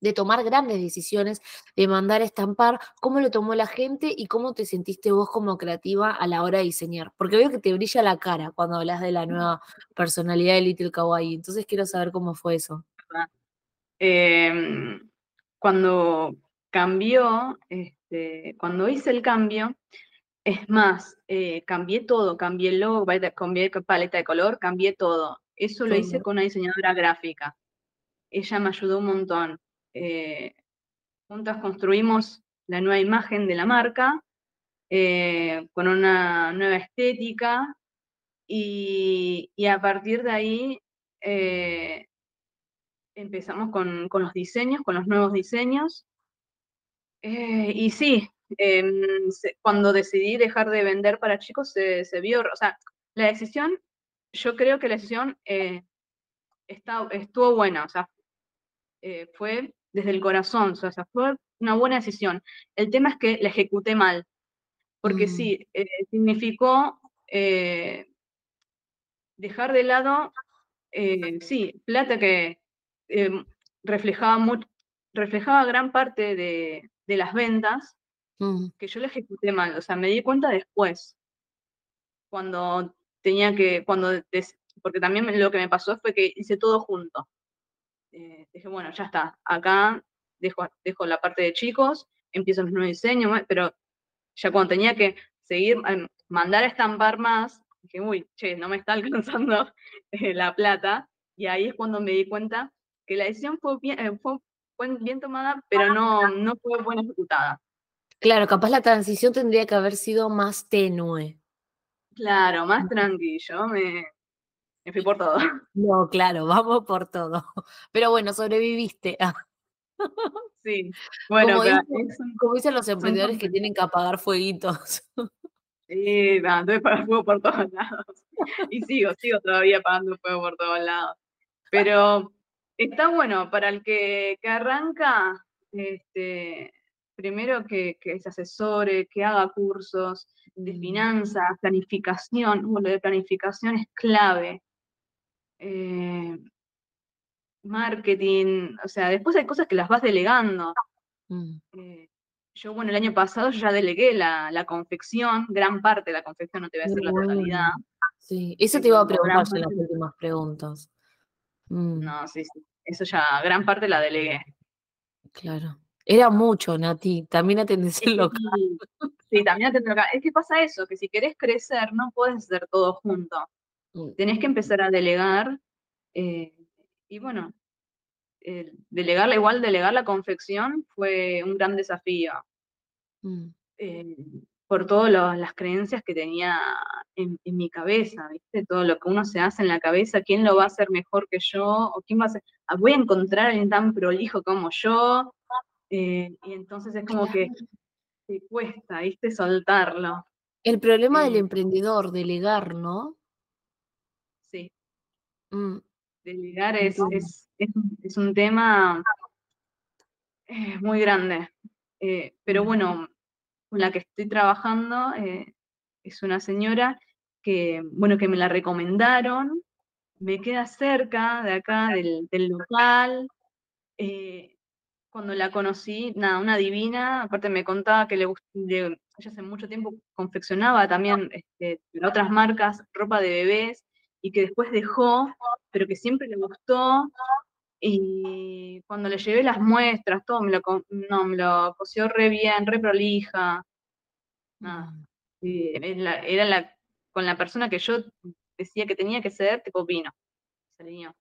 de tomar grandes decisiones, de mandar a estampar, cómo lo tomó la gente y cómo te sentiste vos como creativa a la hora de diseñar. Porque veo que te brilla la cara cuando hablas de la nueva personalidad de Little Kawaii. Entonces quiero saber cómo fue eso. Em, cuando cambió, este, cuando hice el cambio, es más, eh, cambié todo, cambié el logo, cambié paleta de color, cambié todo. Eso lo hice con una diseñadora gráfica. Ella me ayudó un montón. Eh, juntas construimos la nueva imagen de la marca eh, con una nueva estética y, a partir de ahí eh, empezamos con, los diseños, con los nuevos diseños. y sí, em, cuando decidí dejar de vender para chicos se, vio, o sea, la decisión, yo creo que la decisión estuvo buena, o sea, fue desde el corazón, o sea, fue una buena decisión. El tema es que la ejecuté mal, porque mm. sí, eh, significó eh, dejar de lado, eh, sí, plata que reflejaba, reflejaba gran parte de, las ventas, mm. que yo la ejecuté mal, o sea, me di cuenta después, cuando tenía que, cuando, porque también lo que me pasó fue que hice todo junto. Eh, dije, bueno, ya está, acá dejo, dejo la parte de chicos, empiezo mis nuevos diseños, pero ya cuando tenía que seguir, em, mandar a estampar más, dije, uy, che, no me está alcanzando eh, la plata, y ahí es cuando me di cuenta que la decisión fue bien, eh, fue bien tomada, pero no, no fue buena ejecutada. Claro, capaz la transición tendría que haber sido más tenue. Claro, más tranquilo, me, me fui por todo. No, claro, vamos por todo. Pero bueno, sobreviviste. Sí, bueno, como, dicen, los emprendedores que tienen que apagar fueguitos. Sí, no, que pagar fuego por todos lados. Y sigo, sigo todavía pagando fuego por todos lados. Pero está bueno para el que, que arranca, este, primero que, que, se asesore, que haga cursos de finanzas, planificación. Bueno, lo de planificación es clave. Eh, marketing, o sea, después hay cosas que las vas delegando. Mm. Eh, yo, bueno, el año pasado ya delegué la, confección, gran parte de la confección, no te voy a decir la totalidad. Sí, eso te iba a preguntar en las últimas preguntas. Mm. No, sí, sí, eso ya, gran parte la delegué. Claro. Era mucho, Nati, también atendés el local. Sí, también atendés el local. Es que pasa eso, que si querés crecer, no puedes hacer todo junto. Tenés que empezar a delegar eh, y bueno, eh, delegarla igual, delegar la confección fue un gran desafío. Mm. Eh, por todas las creencias que tenía en, mi cabeza, ¿viste? Todo lo que uno se hace en la cabeza, quién lo va a hacer mejor que yo, o quién va a hacer, ah, voy a encontrar a alguien tan prolijo como yo, y entonces es como que te cuesta, ¿viste? Soltarlo. El problema del emprendedor, delegar, ¿no? Mm. Delegar es, es, un tema eh, muy grande. Eh, pero bueno, con la que estoy trabajando eh, es una señora que, bueno, que me la recomendaron, me queda cerca de acá, del, local. cuando la conocí, nada, una divina, aparte me contaba que le, ella hace mucho tiempo confeccionaba también este, otras marcas, ropa de bebés, y que después dejó, pero que siempre le gustó. Y cuando le llevé las muestras, todo me lo, no, me lo cosió re bien, re prolija. Era, la, con la persona que yo decía que tenía que ser, tipo vino. Se alineó.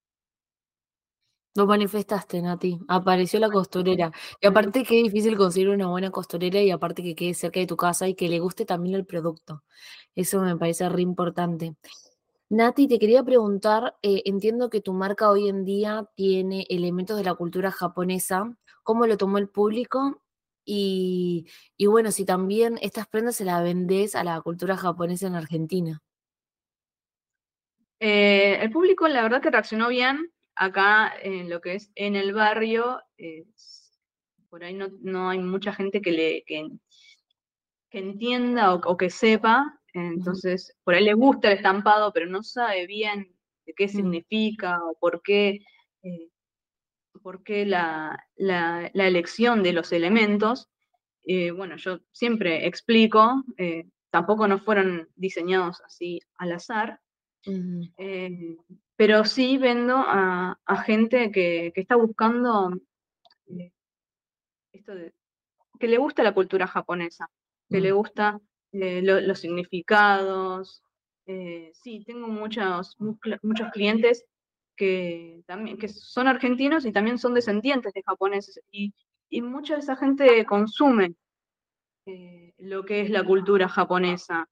Lo manifestaste, Nati. Apareció la costurera. Y aparte qué difícil conseguir una buena costurera y aparte que quede cerca de tu casa y que le guste también el producto. Eso me parece re importante. Nati, te quería preguntar, eh, entiendo que tu marca hoy en día tiene elementos de la cultura japonesa. ¿Cómo lo tomó el público? Y, bueno, si también estas prendas se las vendés a la cultura japonesa en Argentina. Eh, el público, la verdad que reaccionó bien acá en lo que es en el barrio, por ahí no, hay mucha gente que, le, que, entienda o, que sepa, entonces por ahí le gusta el estampado, pero no sabe bien de qué mm. significa o por qué, eh, por qué la, elección de los elementos. Eh, bueno, yo siempre explico, eh, tampoco no fueron diseñados así al azar, pero sí vendo a, gente que, está buscando esto de, que le gusta la cultura japonesa, que le mm. gusta eh, los significados. Eh, sí, tengo muchos, muchos clientes que, también, que son argentinos y también son descendientes de japoneses. Y, y mucha de esa gente consume lo que es la cultura japonesa.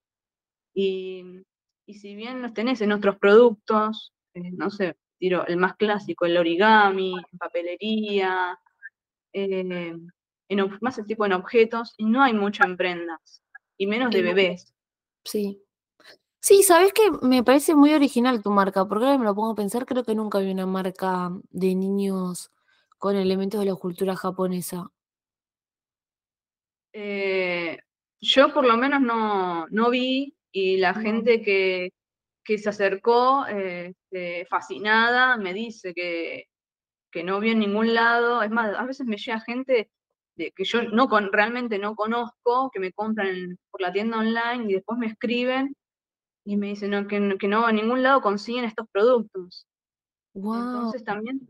Y, y si bien los tenés en otros productos, eh, no sé, tiro el más clásico, el origami, en papelería, eh, en, más el tipo en objetos, y no hay mucho en prendas, y menos de bebés. Sí. Sí, sabes que me parece muy original tu marca, porque ahora me lo pongo a pensar, creo que nunca vi una marca de niños con elementos de la cultura japonesa. Eh, yo por lo menos no, no vi, y la gente que, que se acercó este, fascinada, me dice que, no vio en ningún lado. Es más, a veces me llega gente de, que yo no con, realmente no conozco, que me compran por la tienda online y después me escriben y me dicen no, que, no en ningún lado consiguen estos productos. Entonces también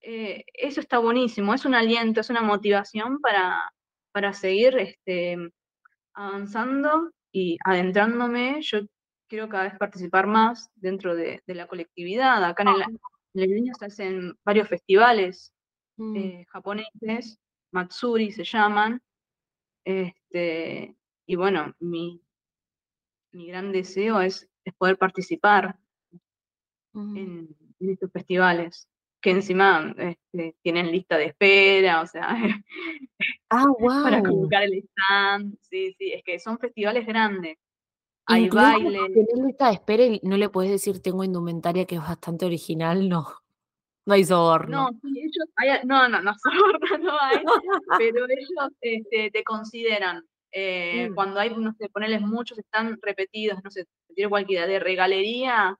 eh, eso está buenísimo, es un aliento, es una motivación para, para seguir este, avanzando y adentrándome. Yo quiero cada vez participar más dentro de, la colectividad. Acá en el, en se hacen varios festivales mm. eh, japoneses, Matsuri se llaman, este, y bueno, mi, gran deseo es, poder participar en, estos festivales, que encima este, tienen lista de espera, o sea, ah, para colocar el stand, sí, sí, es que son festivales grandes. Hay baile. Tienes lista de espera y no le puedes decir tengo indumentaria que es bastante original, no. No hay soborno. No, ellos, no, no, no, soborno no hay, pero ellos este, te consideran. Eh, mm. Cuando hay, no sé, ponerles muchos, están repetidos, no sé, tiene cualquiera de regalería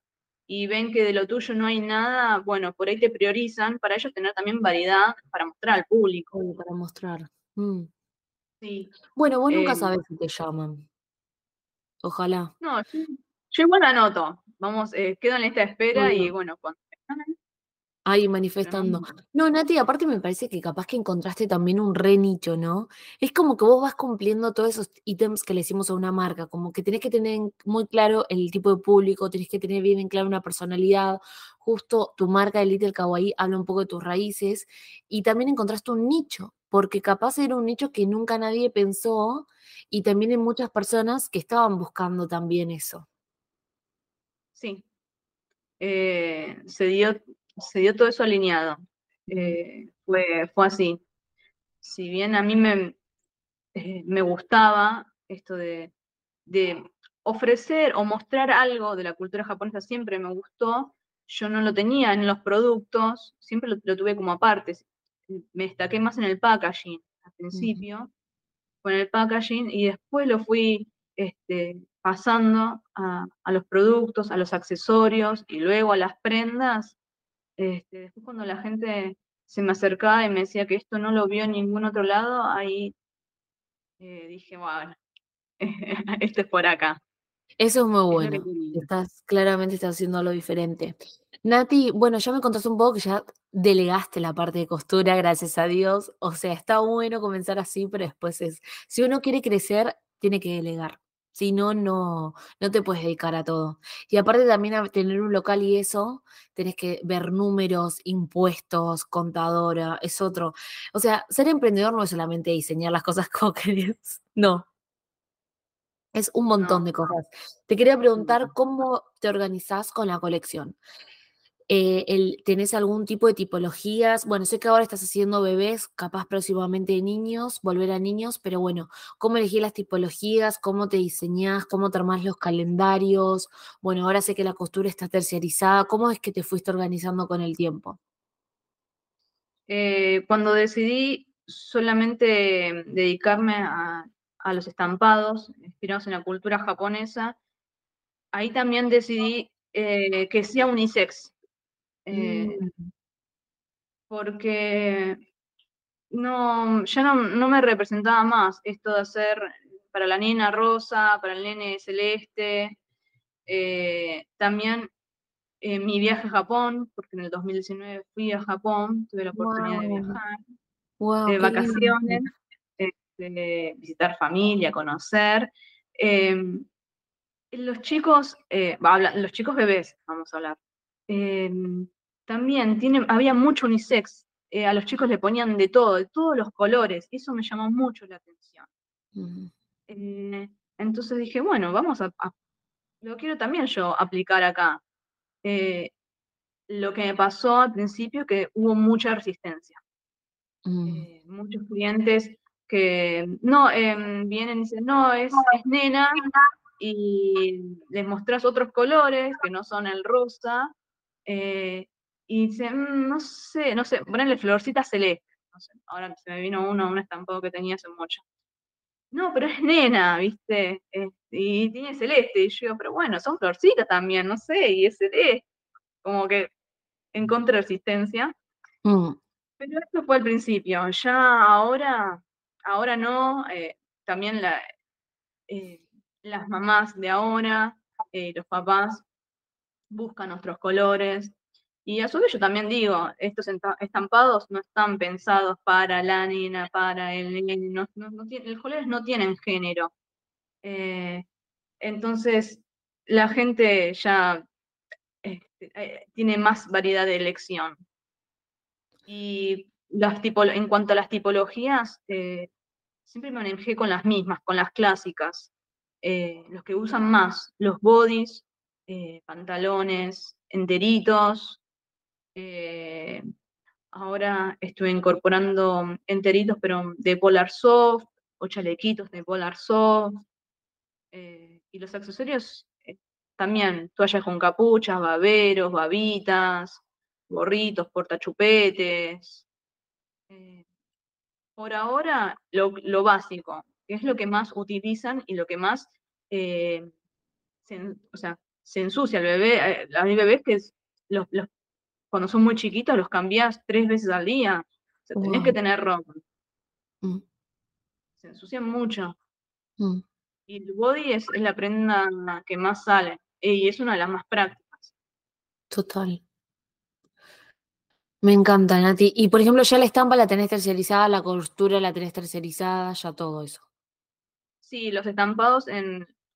y ven que de lo tuyo no hay nada, bueno, por ahí te priorizan para ellos tener también variedad para mostrar al público. para mostrar. Mm. Sí. Bueno, vos nunca eh, sabes si te llaman. Ojalá. No, yo, igual anoto. Vamos, eh, quedo en esta espera y bueno, cuando Ahí manifestando. No, Nati, aparte me parece que capaz que encontraste también un re nicho, ¿no? Es como que vos vas cumpliendo todos esos ítems que le hicimos a una marca, como que tenés que tener muy claro el tipo de público, tenés que tener bien en claro una personalidad, justo tu marca de Little Kawaii habla un poco de tus raíces y también encontraste un nicho, porque capaz era un nicho que nunca nadie pensó y también hay muchas personas que estaban buscando también eso. Sí, eh, se, dio, se dio todo eso alineado. Eh, fue, fue así. Si bien a mí me, eh, me gustaba esto de, ofrecer o mostrar algo de la cultura japonesa, siempre me gustó, yo no lo tenía en los productos, siempre lo, tuve como aparte. Me destaqué más en el packaging al principio, con el packaging y después lo fui este, pasando a, los productos, a los accesorios y luego a las prendas. Este, después cuando la gente se me acercaba y me decía que esto no lo vio en ningún otro lado, ahí eh, dije, bueno, esto es por acá. Eso es muy bueno. estás, claramente estás haciendo algo diferente. Nati, bueno, ya me contaste un poco que ya delegaste la parte de costura, gracias a Dios. O sea, está bueno comenzar así, pero después es, si uno quiere crecer, tiene que delegar. Si no, no, no te puedes dedicar a todo. Y aparte también a tener un local y eso, tenés que ver números, impuestos, contadora, es otro. O sea, ser emprendedor no es solamente diseñar las cosas como querés, no. Es un montón de cosas. Te quería preguntar cómo te organizás con la colección. Eh, el, ¿Tenés algún tipo de tipologías? Bueno, sé que ahora estás haciendo bebés, capaz próximamente niños, volver a niños, pero bueno, ¿cómo elegís las tipologías? ¿Cómo te diseñás? ¿Cómo te armás los calendarios? Bueno, ahora sé que la costura está terciarizada. ¿Cómo es que te fuiste organizando con el tiempo? Eh, cuando decidí solamente dedicarme a, los estampados inspirados en la cultura japonesa, ahí también decidí eh, que sea unisex, eh, mm. porque no, ya no, me representaba más esto de hacer para la nena rosa, para el nene celeste. Eh, también eh, mi viaje a Japón, porque en el 2019 fui a Japón, tuve la oportunidad de viajar, de vacaciones, este, visitar familia, conocer. Em, los chicos, los chicos bebés, vamos a hablar, em, también tiene, había mucho unisex. Eh, a los chicos le ponían de todo, de todos los colores. Eso me llamó mucho la atención. Eh, entonces dije, bueno, vamos a, Lo quiero también yo aplicar acá. Eh, lo que me pasó al principio que hubo mucha resistencia. Mm. muchos clientes que no em, vienen y dicen, no, es, es nena, y les mostrás otros colores que no son el rosa, y dice, mm, no sé, no sé, ponerle florcita celeste. No sé, ahora se me vino uno, un estampado que tenía hace mucho. No, pero es nena, ¿viste? y tiene celeste. Y yo digo, pero bueno, son florcitas también, no sé, y es celeste. Como que en contra resistencia. Mm. Pero esto fue al principio. Ya ahora, ahora no. Eh, también la, eh, las mamás de ahora, eh, los papás buscan nuestros colores, y a su vez yo también digo, estos estampados no están pensados para la nena, para el nene, los colores no tienen género. Eh, entonces, la gente ya este, eh, tiene más variedad de elección. Y las en cuanto a las tipologías, eh, siempre me manejé con las mismas, con las clásicas. los que usan más, los bodies, pantalones enteritos, eh, ahora estoy incorporando enteritos, pero de Polar Soft, o chalequitos de Polar Soft. Eh, y los accesorios eh, también, toallas con capuchas, baberos, babitas, gorritos, portachupetes. por ahora, lo, básico, que es lo que más utilizan y lo que más se, o sea, se ensucia el bebé. A mi bebé que los, los cuando son muy chiquitos los cambias tres veces al día. O sea, tenés que tener ropa. Mm. Se ensucian mucho. Mm. Y el body es, la prenda que más sale. Y es una de las más prácticas. Total. Me encanta, Nati. Y por ejemplo, ya la estampa la tenés tercerizada, la costura la tenés tercerizada, ya todo eso. Sí, los estampados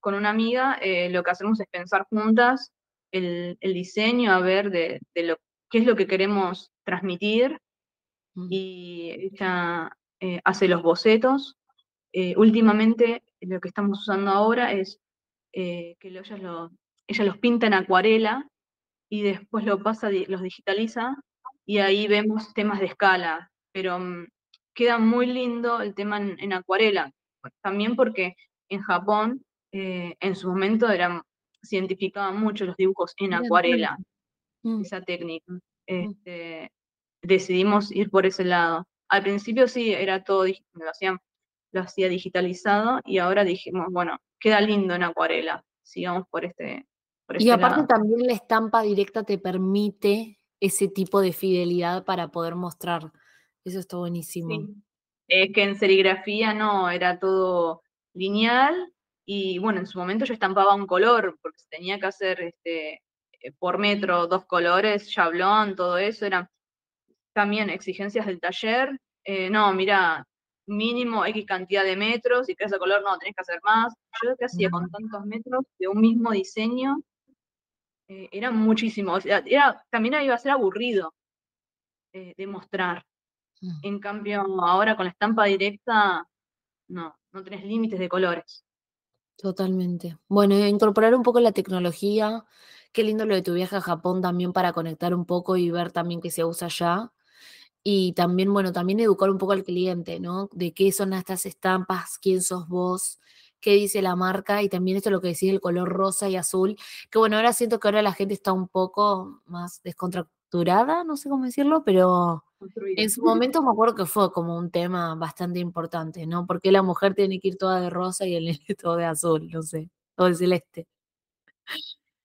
con una amiga, eh, lo que hacemos es pensar juntas el, diseño, a ver de, de, lo qué es lo que queremos transmitir mm. y ella eh, hace los bocetos. Eh, últimamente lo que estamos usando ahora es eh, que ella, los pinta en acuarela y después lo pasa, los digitaliza y ahí vemos temas de escala, pero mm, queda muy lindo el tema en, acuarela, también porque en Japón en su momento eran, se identificaban mucho los dibujos en acuarela. Mm. esa técnica. Mm. Este, decidimos ir por ese lado. Al principio sí, era todo, lo, hacían, lo hacía digitalizado y ahora dijimos, bueno, queda lindo en acuarela, sigamos por este, por y este aparte también la estampa directa te permite ese tipo de fidelidad para poder mostrar. Eso está buenísimo. Es que en serigrafía no, era todo lineal y bueno, en su momento yo estampaba un color porque tenía que hacer este, por metro, dos colores, chablón, todo eso, eran también exigencias del taller. Eh, no, mira, mínimo X cantidad de metros, y que ese color no, tenés que hacer más. Yo que hacía con tantos metros de un mismo diseño, eh, era muchísimo. O sea, era, también iba a ser aburrido eh, de mostrar. Mm. En cambio, ahora con la estampa directa, no, no tenés límites de colores. Totalmente. Bueno, incorporar un poco la tecnología. Qué lindo lo de tu viaje a Japón también para conectar un poco y ver también qué se usa allá. Y también, bueno, también educar un poco al cliente, ¿no? De qué son estas estampas, quién sos vos, qué dice la marca y también esto lo que decís el color rosa y azul, que bueno, ahora siento que ahora la gente está un poco más descontracturada, no sé cómo decirlo, pero en su momento me acuerdo que fue como un tema bastante importante, ¿no? Porque la mujer tiene que ir toda de rosa y el nene todo de azul, no sé, o de celeste.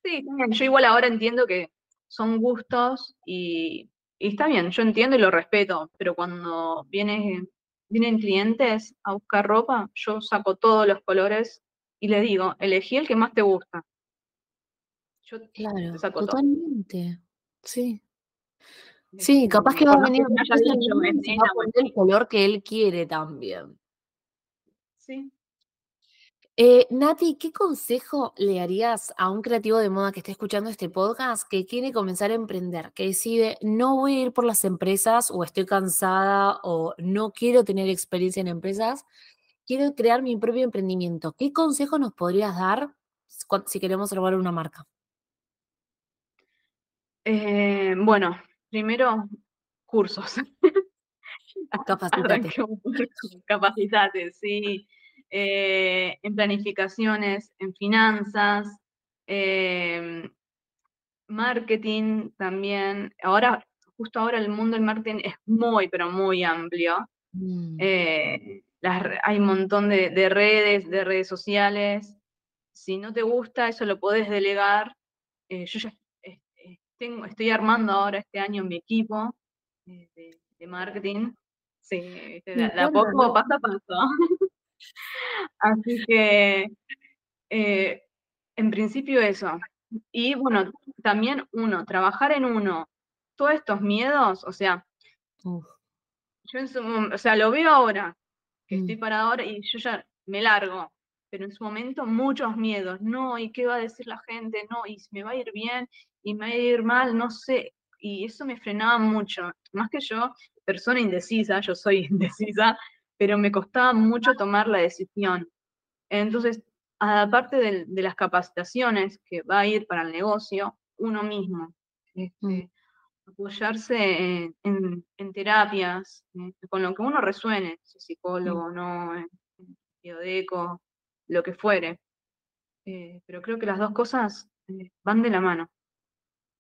Sí. Yo igual ahora entiendo que son gustos y, y está bien, yo entiendo y lo respeto, pero cuando viene, vienen clientes a buscar ropa, yo saco todos los colores y les digo, elegí el que más te gusta. Yo te Claro, saco todo. totalmente. Sí. Sí, capaz que va a venir a poner el color que él quiere también. Sí. Eh, Nati, ¿qué consejo le darías a un creativo de moda que esté escuchando este podcast que quiere comenzar a emprender, que decide no voy a ir por las empresas o estoy cansada o no quiero tener experiencia en empresas, quiero crear mi propio emprendimiento? ¿Qué consejo nos podrías dar si queremos armar una marca? Eh, bueno, primero, cursos. Capacitate. Arranquemos por capacitate, sí. Eh, en planificaciones, en finanzas, eh, marketing también. Ahora, justo ahora el mundo del marketing es muy, pero muy amplio. Mm, Eh, las hay un montón de, de redes, de redes sociales. Si no te gusta, eso lo podés delegar. Eh, yo ya tengo, estoy armando ahora este año mi equipo eh, de, de marketing. Sí, viste, Me de, de a encanta, poco, paso a paso. Así que, eh, en principio eso. Y bueno, también uno, trabajar en uno. Todos estos miedos, o sea, Uf, yo en su o sea, lo veo ahora, que estoy mm, parada ahora y yo ya me largo, pero en su momento muchos miedos, no, ¿y qué va a decir la gente? No, y me va a ir bien y me va a ir mal, no sé, y eso me frenaba mucho, más que yo, persona indecisa, yo soy indecisa, pero me costaba mucho tomar la decisión. Entonces, aparte de, las capacitaciones que va a ir para el negocio, uno mismo, mm, este, apoyarse en, en- en terapias, eh, con lo que uno resuene, si es mm, psicólogo, no, en, en biodeco, lo que fuere. Eh, pero creo que las dos cosas eh, van de la mano.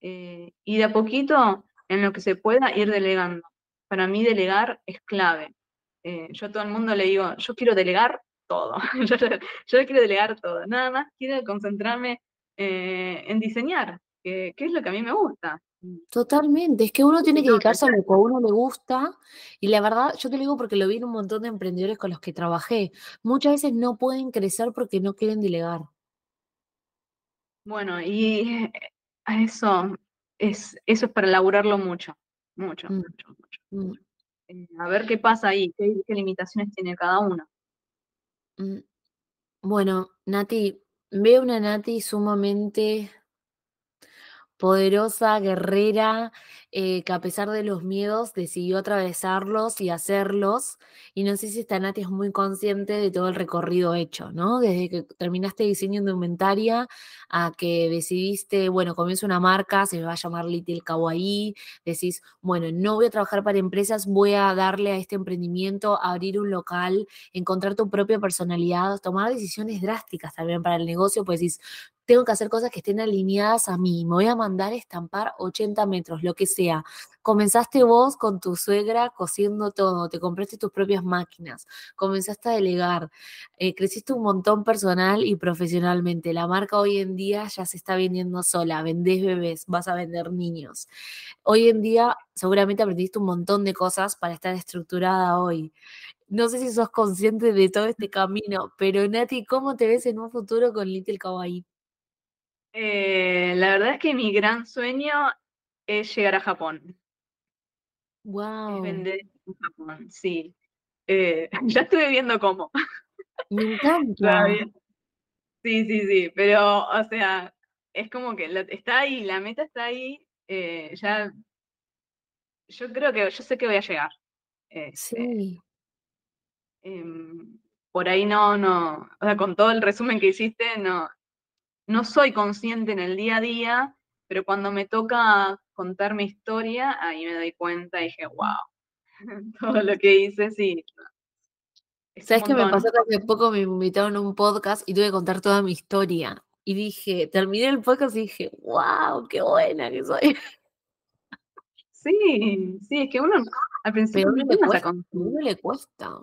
Eh, y de a poquito, en lo que se pueda, ir delegando. Para mí delegar es clave. Eh, yo a todo el mundo le digo, yo quiero delegar todo. yo, yo- quiero delegar todo. Nada más quiero concentrarme eh, en diseñar, que, que es lo que a mí me gusta. Totalmente, es que uno tiene que dedicarse a lo que a uno le gusta y la verdad, yo te lo digo porque lo vi en un montón de emprendedores con los que trabajé, muchas veces no pueden crecer porque no quieren delegar. Bueno, y a eso es, eso es para elaborarlo mucho, mucho, Mm, mucho, mucho. mm, Eh, a ver qué pasa ahí, qué, limitaciones tiene cada uno. mm. Bueno, Nati, veo una Nati sumamente poderosa, guerrera, eh, que a pesar de los miedos decidió atravesarlos y hacerlos. Y no sé si esta Nati es muy consciente de todo el recorrido hecho, ¿no? Desde que terminaste diseño indumentaria a que decidiste, bueno, comienzo una marca, se me va a llamar Little Kawaii, decís, bueno, no voy a trabajar para empresas, voy a darle a este emprendimiento, abrir un local, encontrar tu propia personalidad, tomar decisiones drásticas también para el negocio, pues decís, tengo que hacer cosas que estén alineadas a mí, me voy a mandar a estampar 80 metros, lo que sea. Comenzaste vos con tu suegra cosiendo todo, te compraste tus propias máquinas, comenzaste a delegar, eh, creciste un montón personal y profesionalmente. La marca hoy en día ya se está vendiendo sola, vendés bebés, vas a vender niños. Hoy en día seguramente aprendiste un montón de cosas para estar estructurada hoy. No sé si sos consciente de todo este camino, pero Nati, ¿cómo te ves en un futuro con Little Kawaii? Eh, la verdad es que mi gran sueño es llegar a Japón, es Wow. vender en Japón, sí. eh, ya estuve viendo cómo. Me encanta. Sí, sí, sí, pero, o sea, es como que está ahí, la meta está ahí, eh, ya, yo creo que, yo sé que voy a llegar. Este, sí. Em, por ahí no, no, o sea, con todo el resumen que hiciste, no, no soy consciente en el día a día, pero cuando me toca contar mi historia, ahí me doy cuenta y dije, wow, todo lo que hice, sí. ¿Sabes qué me pasó que hace poco me invitaron a un podcast y tuve que contar toda mi historia? Y dije, terminé el podcast y dije, wow, qué buena que soy. Sí, sí, es que uno al principio no le, cuesta, uno le cuesta.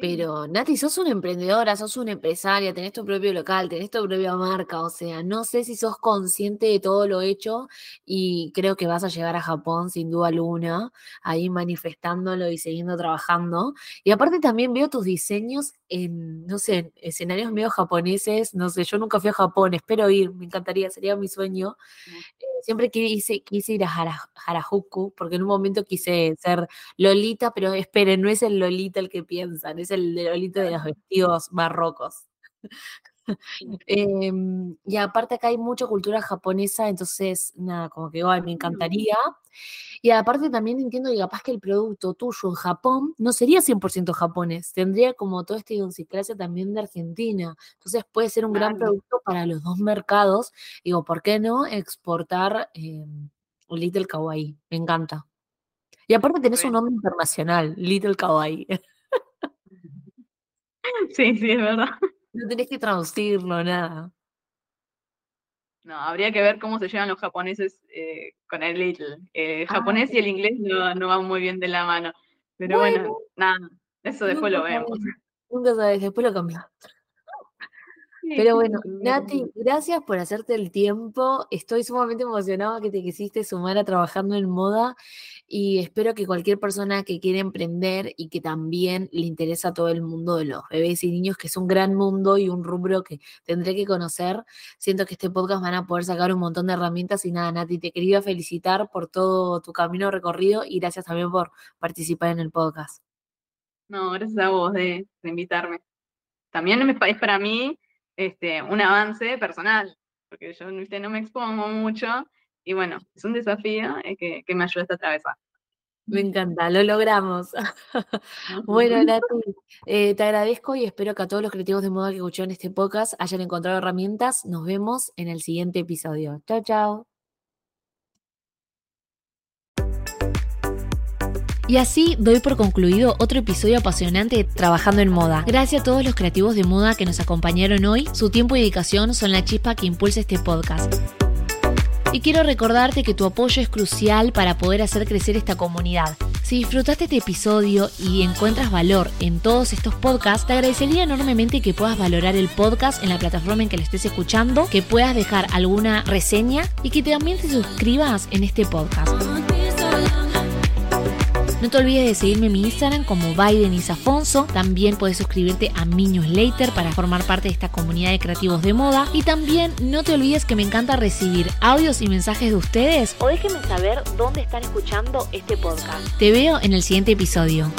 Pero Nati, sos una emprendedora, sos una empresaria, tenés tu propio local, tenés tu propia marca, o sea, no sé si sos consciente de todo lo hecho y creo que vas a llegar a Japón sin duda alguna, ahí manifestándolo y siguiendo trabajando. Y aparte también veo tus diseños en, no sé, escenarios medio japoneses, no sé, yo nunca fui a Japón, espero ir, me encantaría, sería mi sueño. Eh, siempre quise, quise ir a Harajuku, porque en un momento quise ser Lolita, pero esperen, no es el Lolita el que piensan, es el de Lolita de los vestidos barrocos. Em, y aparte acá hay mucha cultura japonesa, entonces, nada, como que igual me mm. encantaría. Y aparte también entiendo que capaz que el producto tuyo en Japón no sería 100% japonés, tendría como toda esta idiosincrasia también de Argentina. Entonces puede ser un gran producto para los dos mercados. Digo, ¿por qué no exportar eh, Little Kawaii? Me encanta. Y aparte tenés un nombre internacional, Little Kawaii. Sí, sí, es verdad. No tenés que traducirlo, nada. No, habría que ver cómo se llevan los japoneses eh, con el little. El ah, japonés y el inglés no, van muy bien de la mano. Pero bueno, nada, eso después lo vemos. Nunca sabes, después lo cambiamos. Pero bueno, Nati, gracias por hacerte el tiempo. Estoy sumamente emocionada que te quisiste sumar a trabajando en moda y espero que cualquier persona que quiera emprender y que también le interesa todo el mundo de los bebés y niños, que es un gran mundo y un rubro que tendré que conocer, siento que este podcast van a poder sacar un montón de herramientas y nada, Nati, te quería felicitar por todo tu camino recorrido y gracias también por participar en el podcast. No, gracias a vos de, invitarme. También es para mí este, un avance personal, porque yo no me expongo mucho y bueno, es un desafío eh, que, que, me ayuda a atravesar. Me encanta, lo logramos. bueno, Nati, eh, te agradezco y espero que a todos los creativos de moda que escucharon este podcast hayan encontrado herramientas. Nos vemos en el siguiente episodio. Chao, chao. Y así doy por concluido otro episodio apasionante de Trabajando en Moda. Gracias a todos los creativos de moda que nos acompañaron hoy. Su tiempo y dedicación son la chispa que impulsa este podcast. Y quiero recordarte que tu apoyo es crucial para poder hacer crecer esta comunidad. Si disfrutaste este episodio y encuentras valor en todos estos podcasts, te agradecería enormemente que puedas valorar el podcast en la plataforma en que lo estés escuchando, que puedas dejar alguna reseña y que también te suscribas en este podcast. No te olvides de seguirme en mi Instagram como Biden Isafonso. También puedes suscribirte a mi newsletter para formar parte de esta comunidad de creativos de moda. Y también no te olvides que me encanta recibir audios y mensajes de ustedes o déjenme saber dónde están escuchando este podcast. Te veo en el siguiente episodio.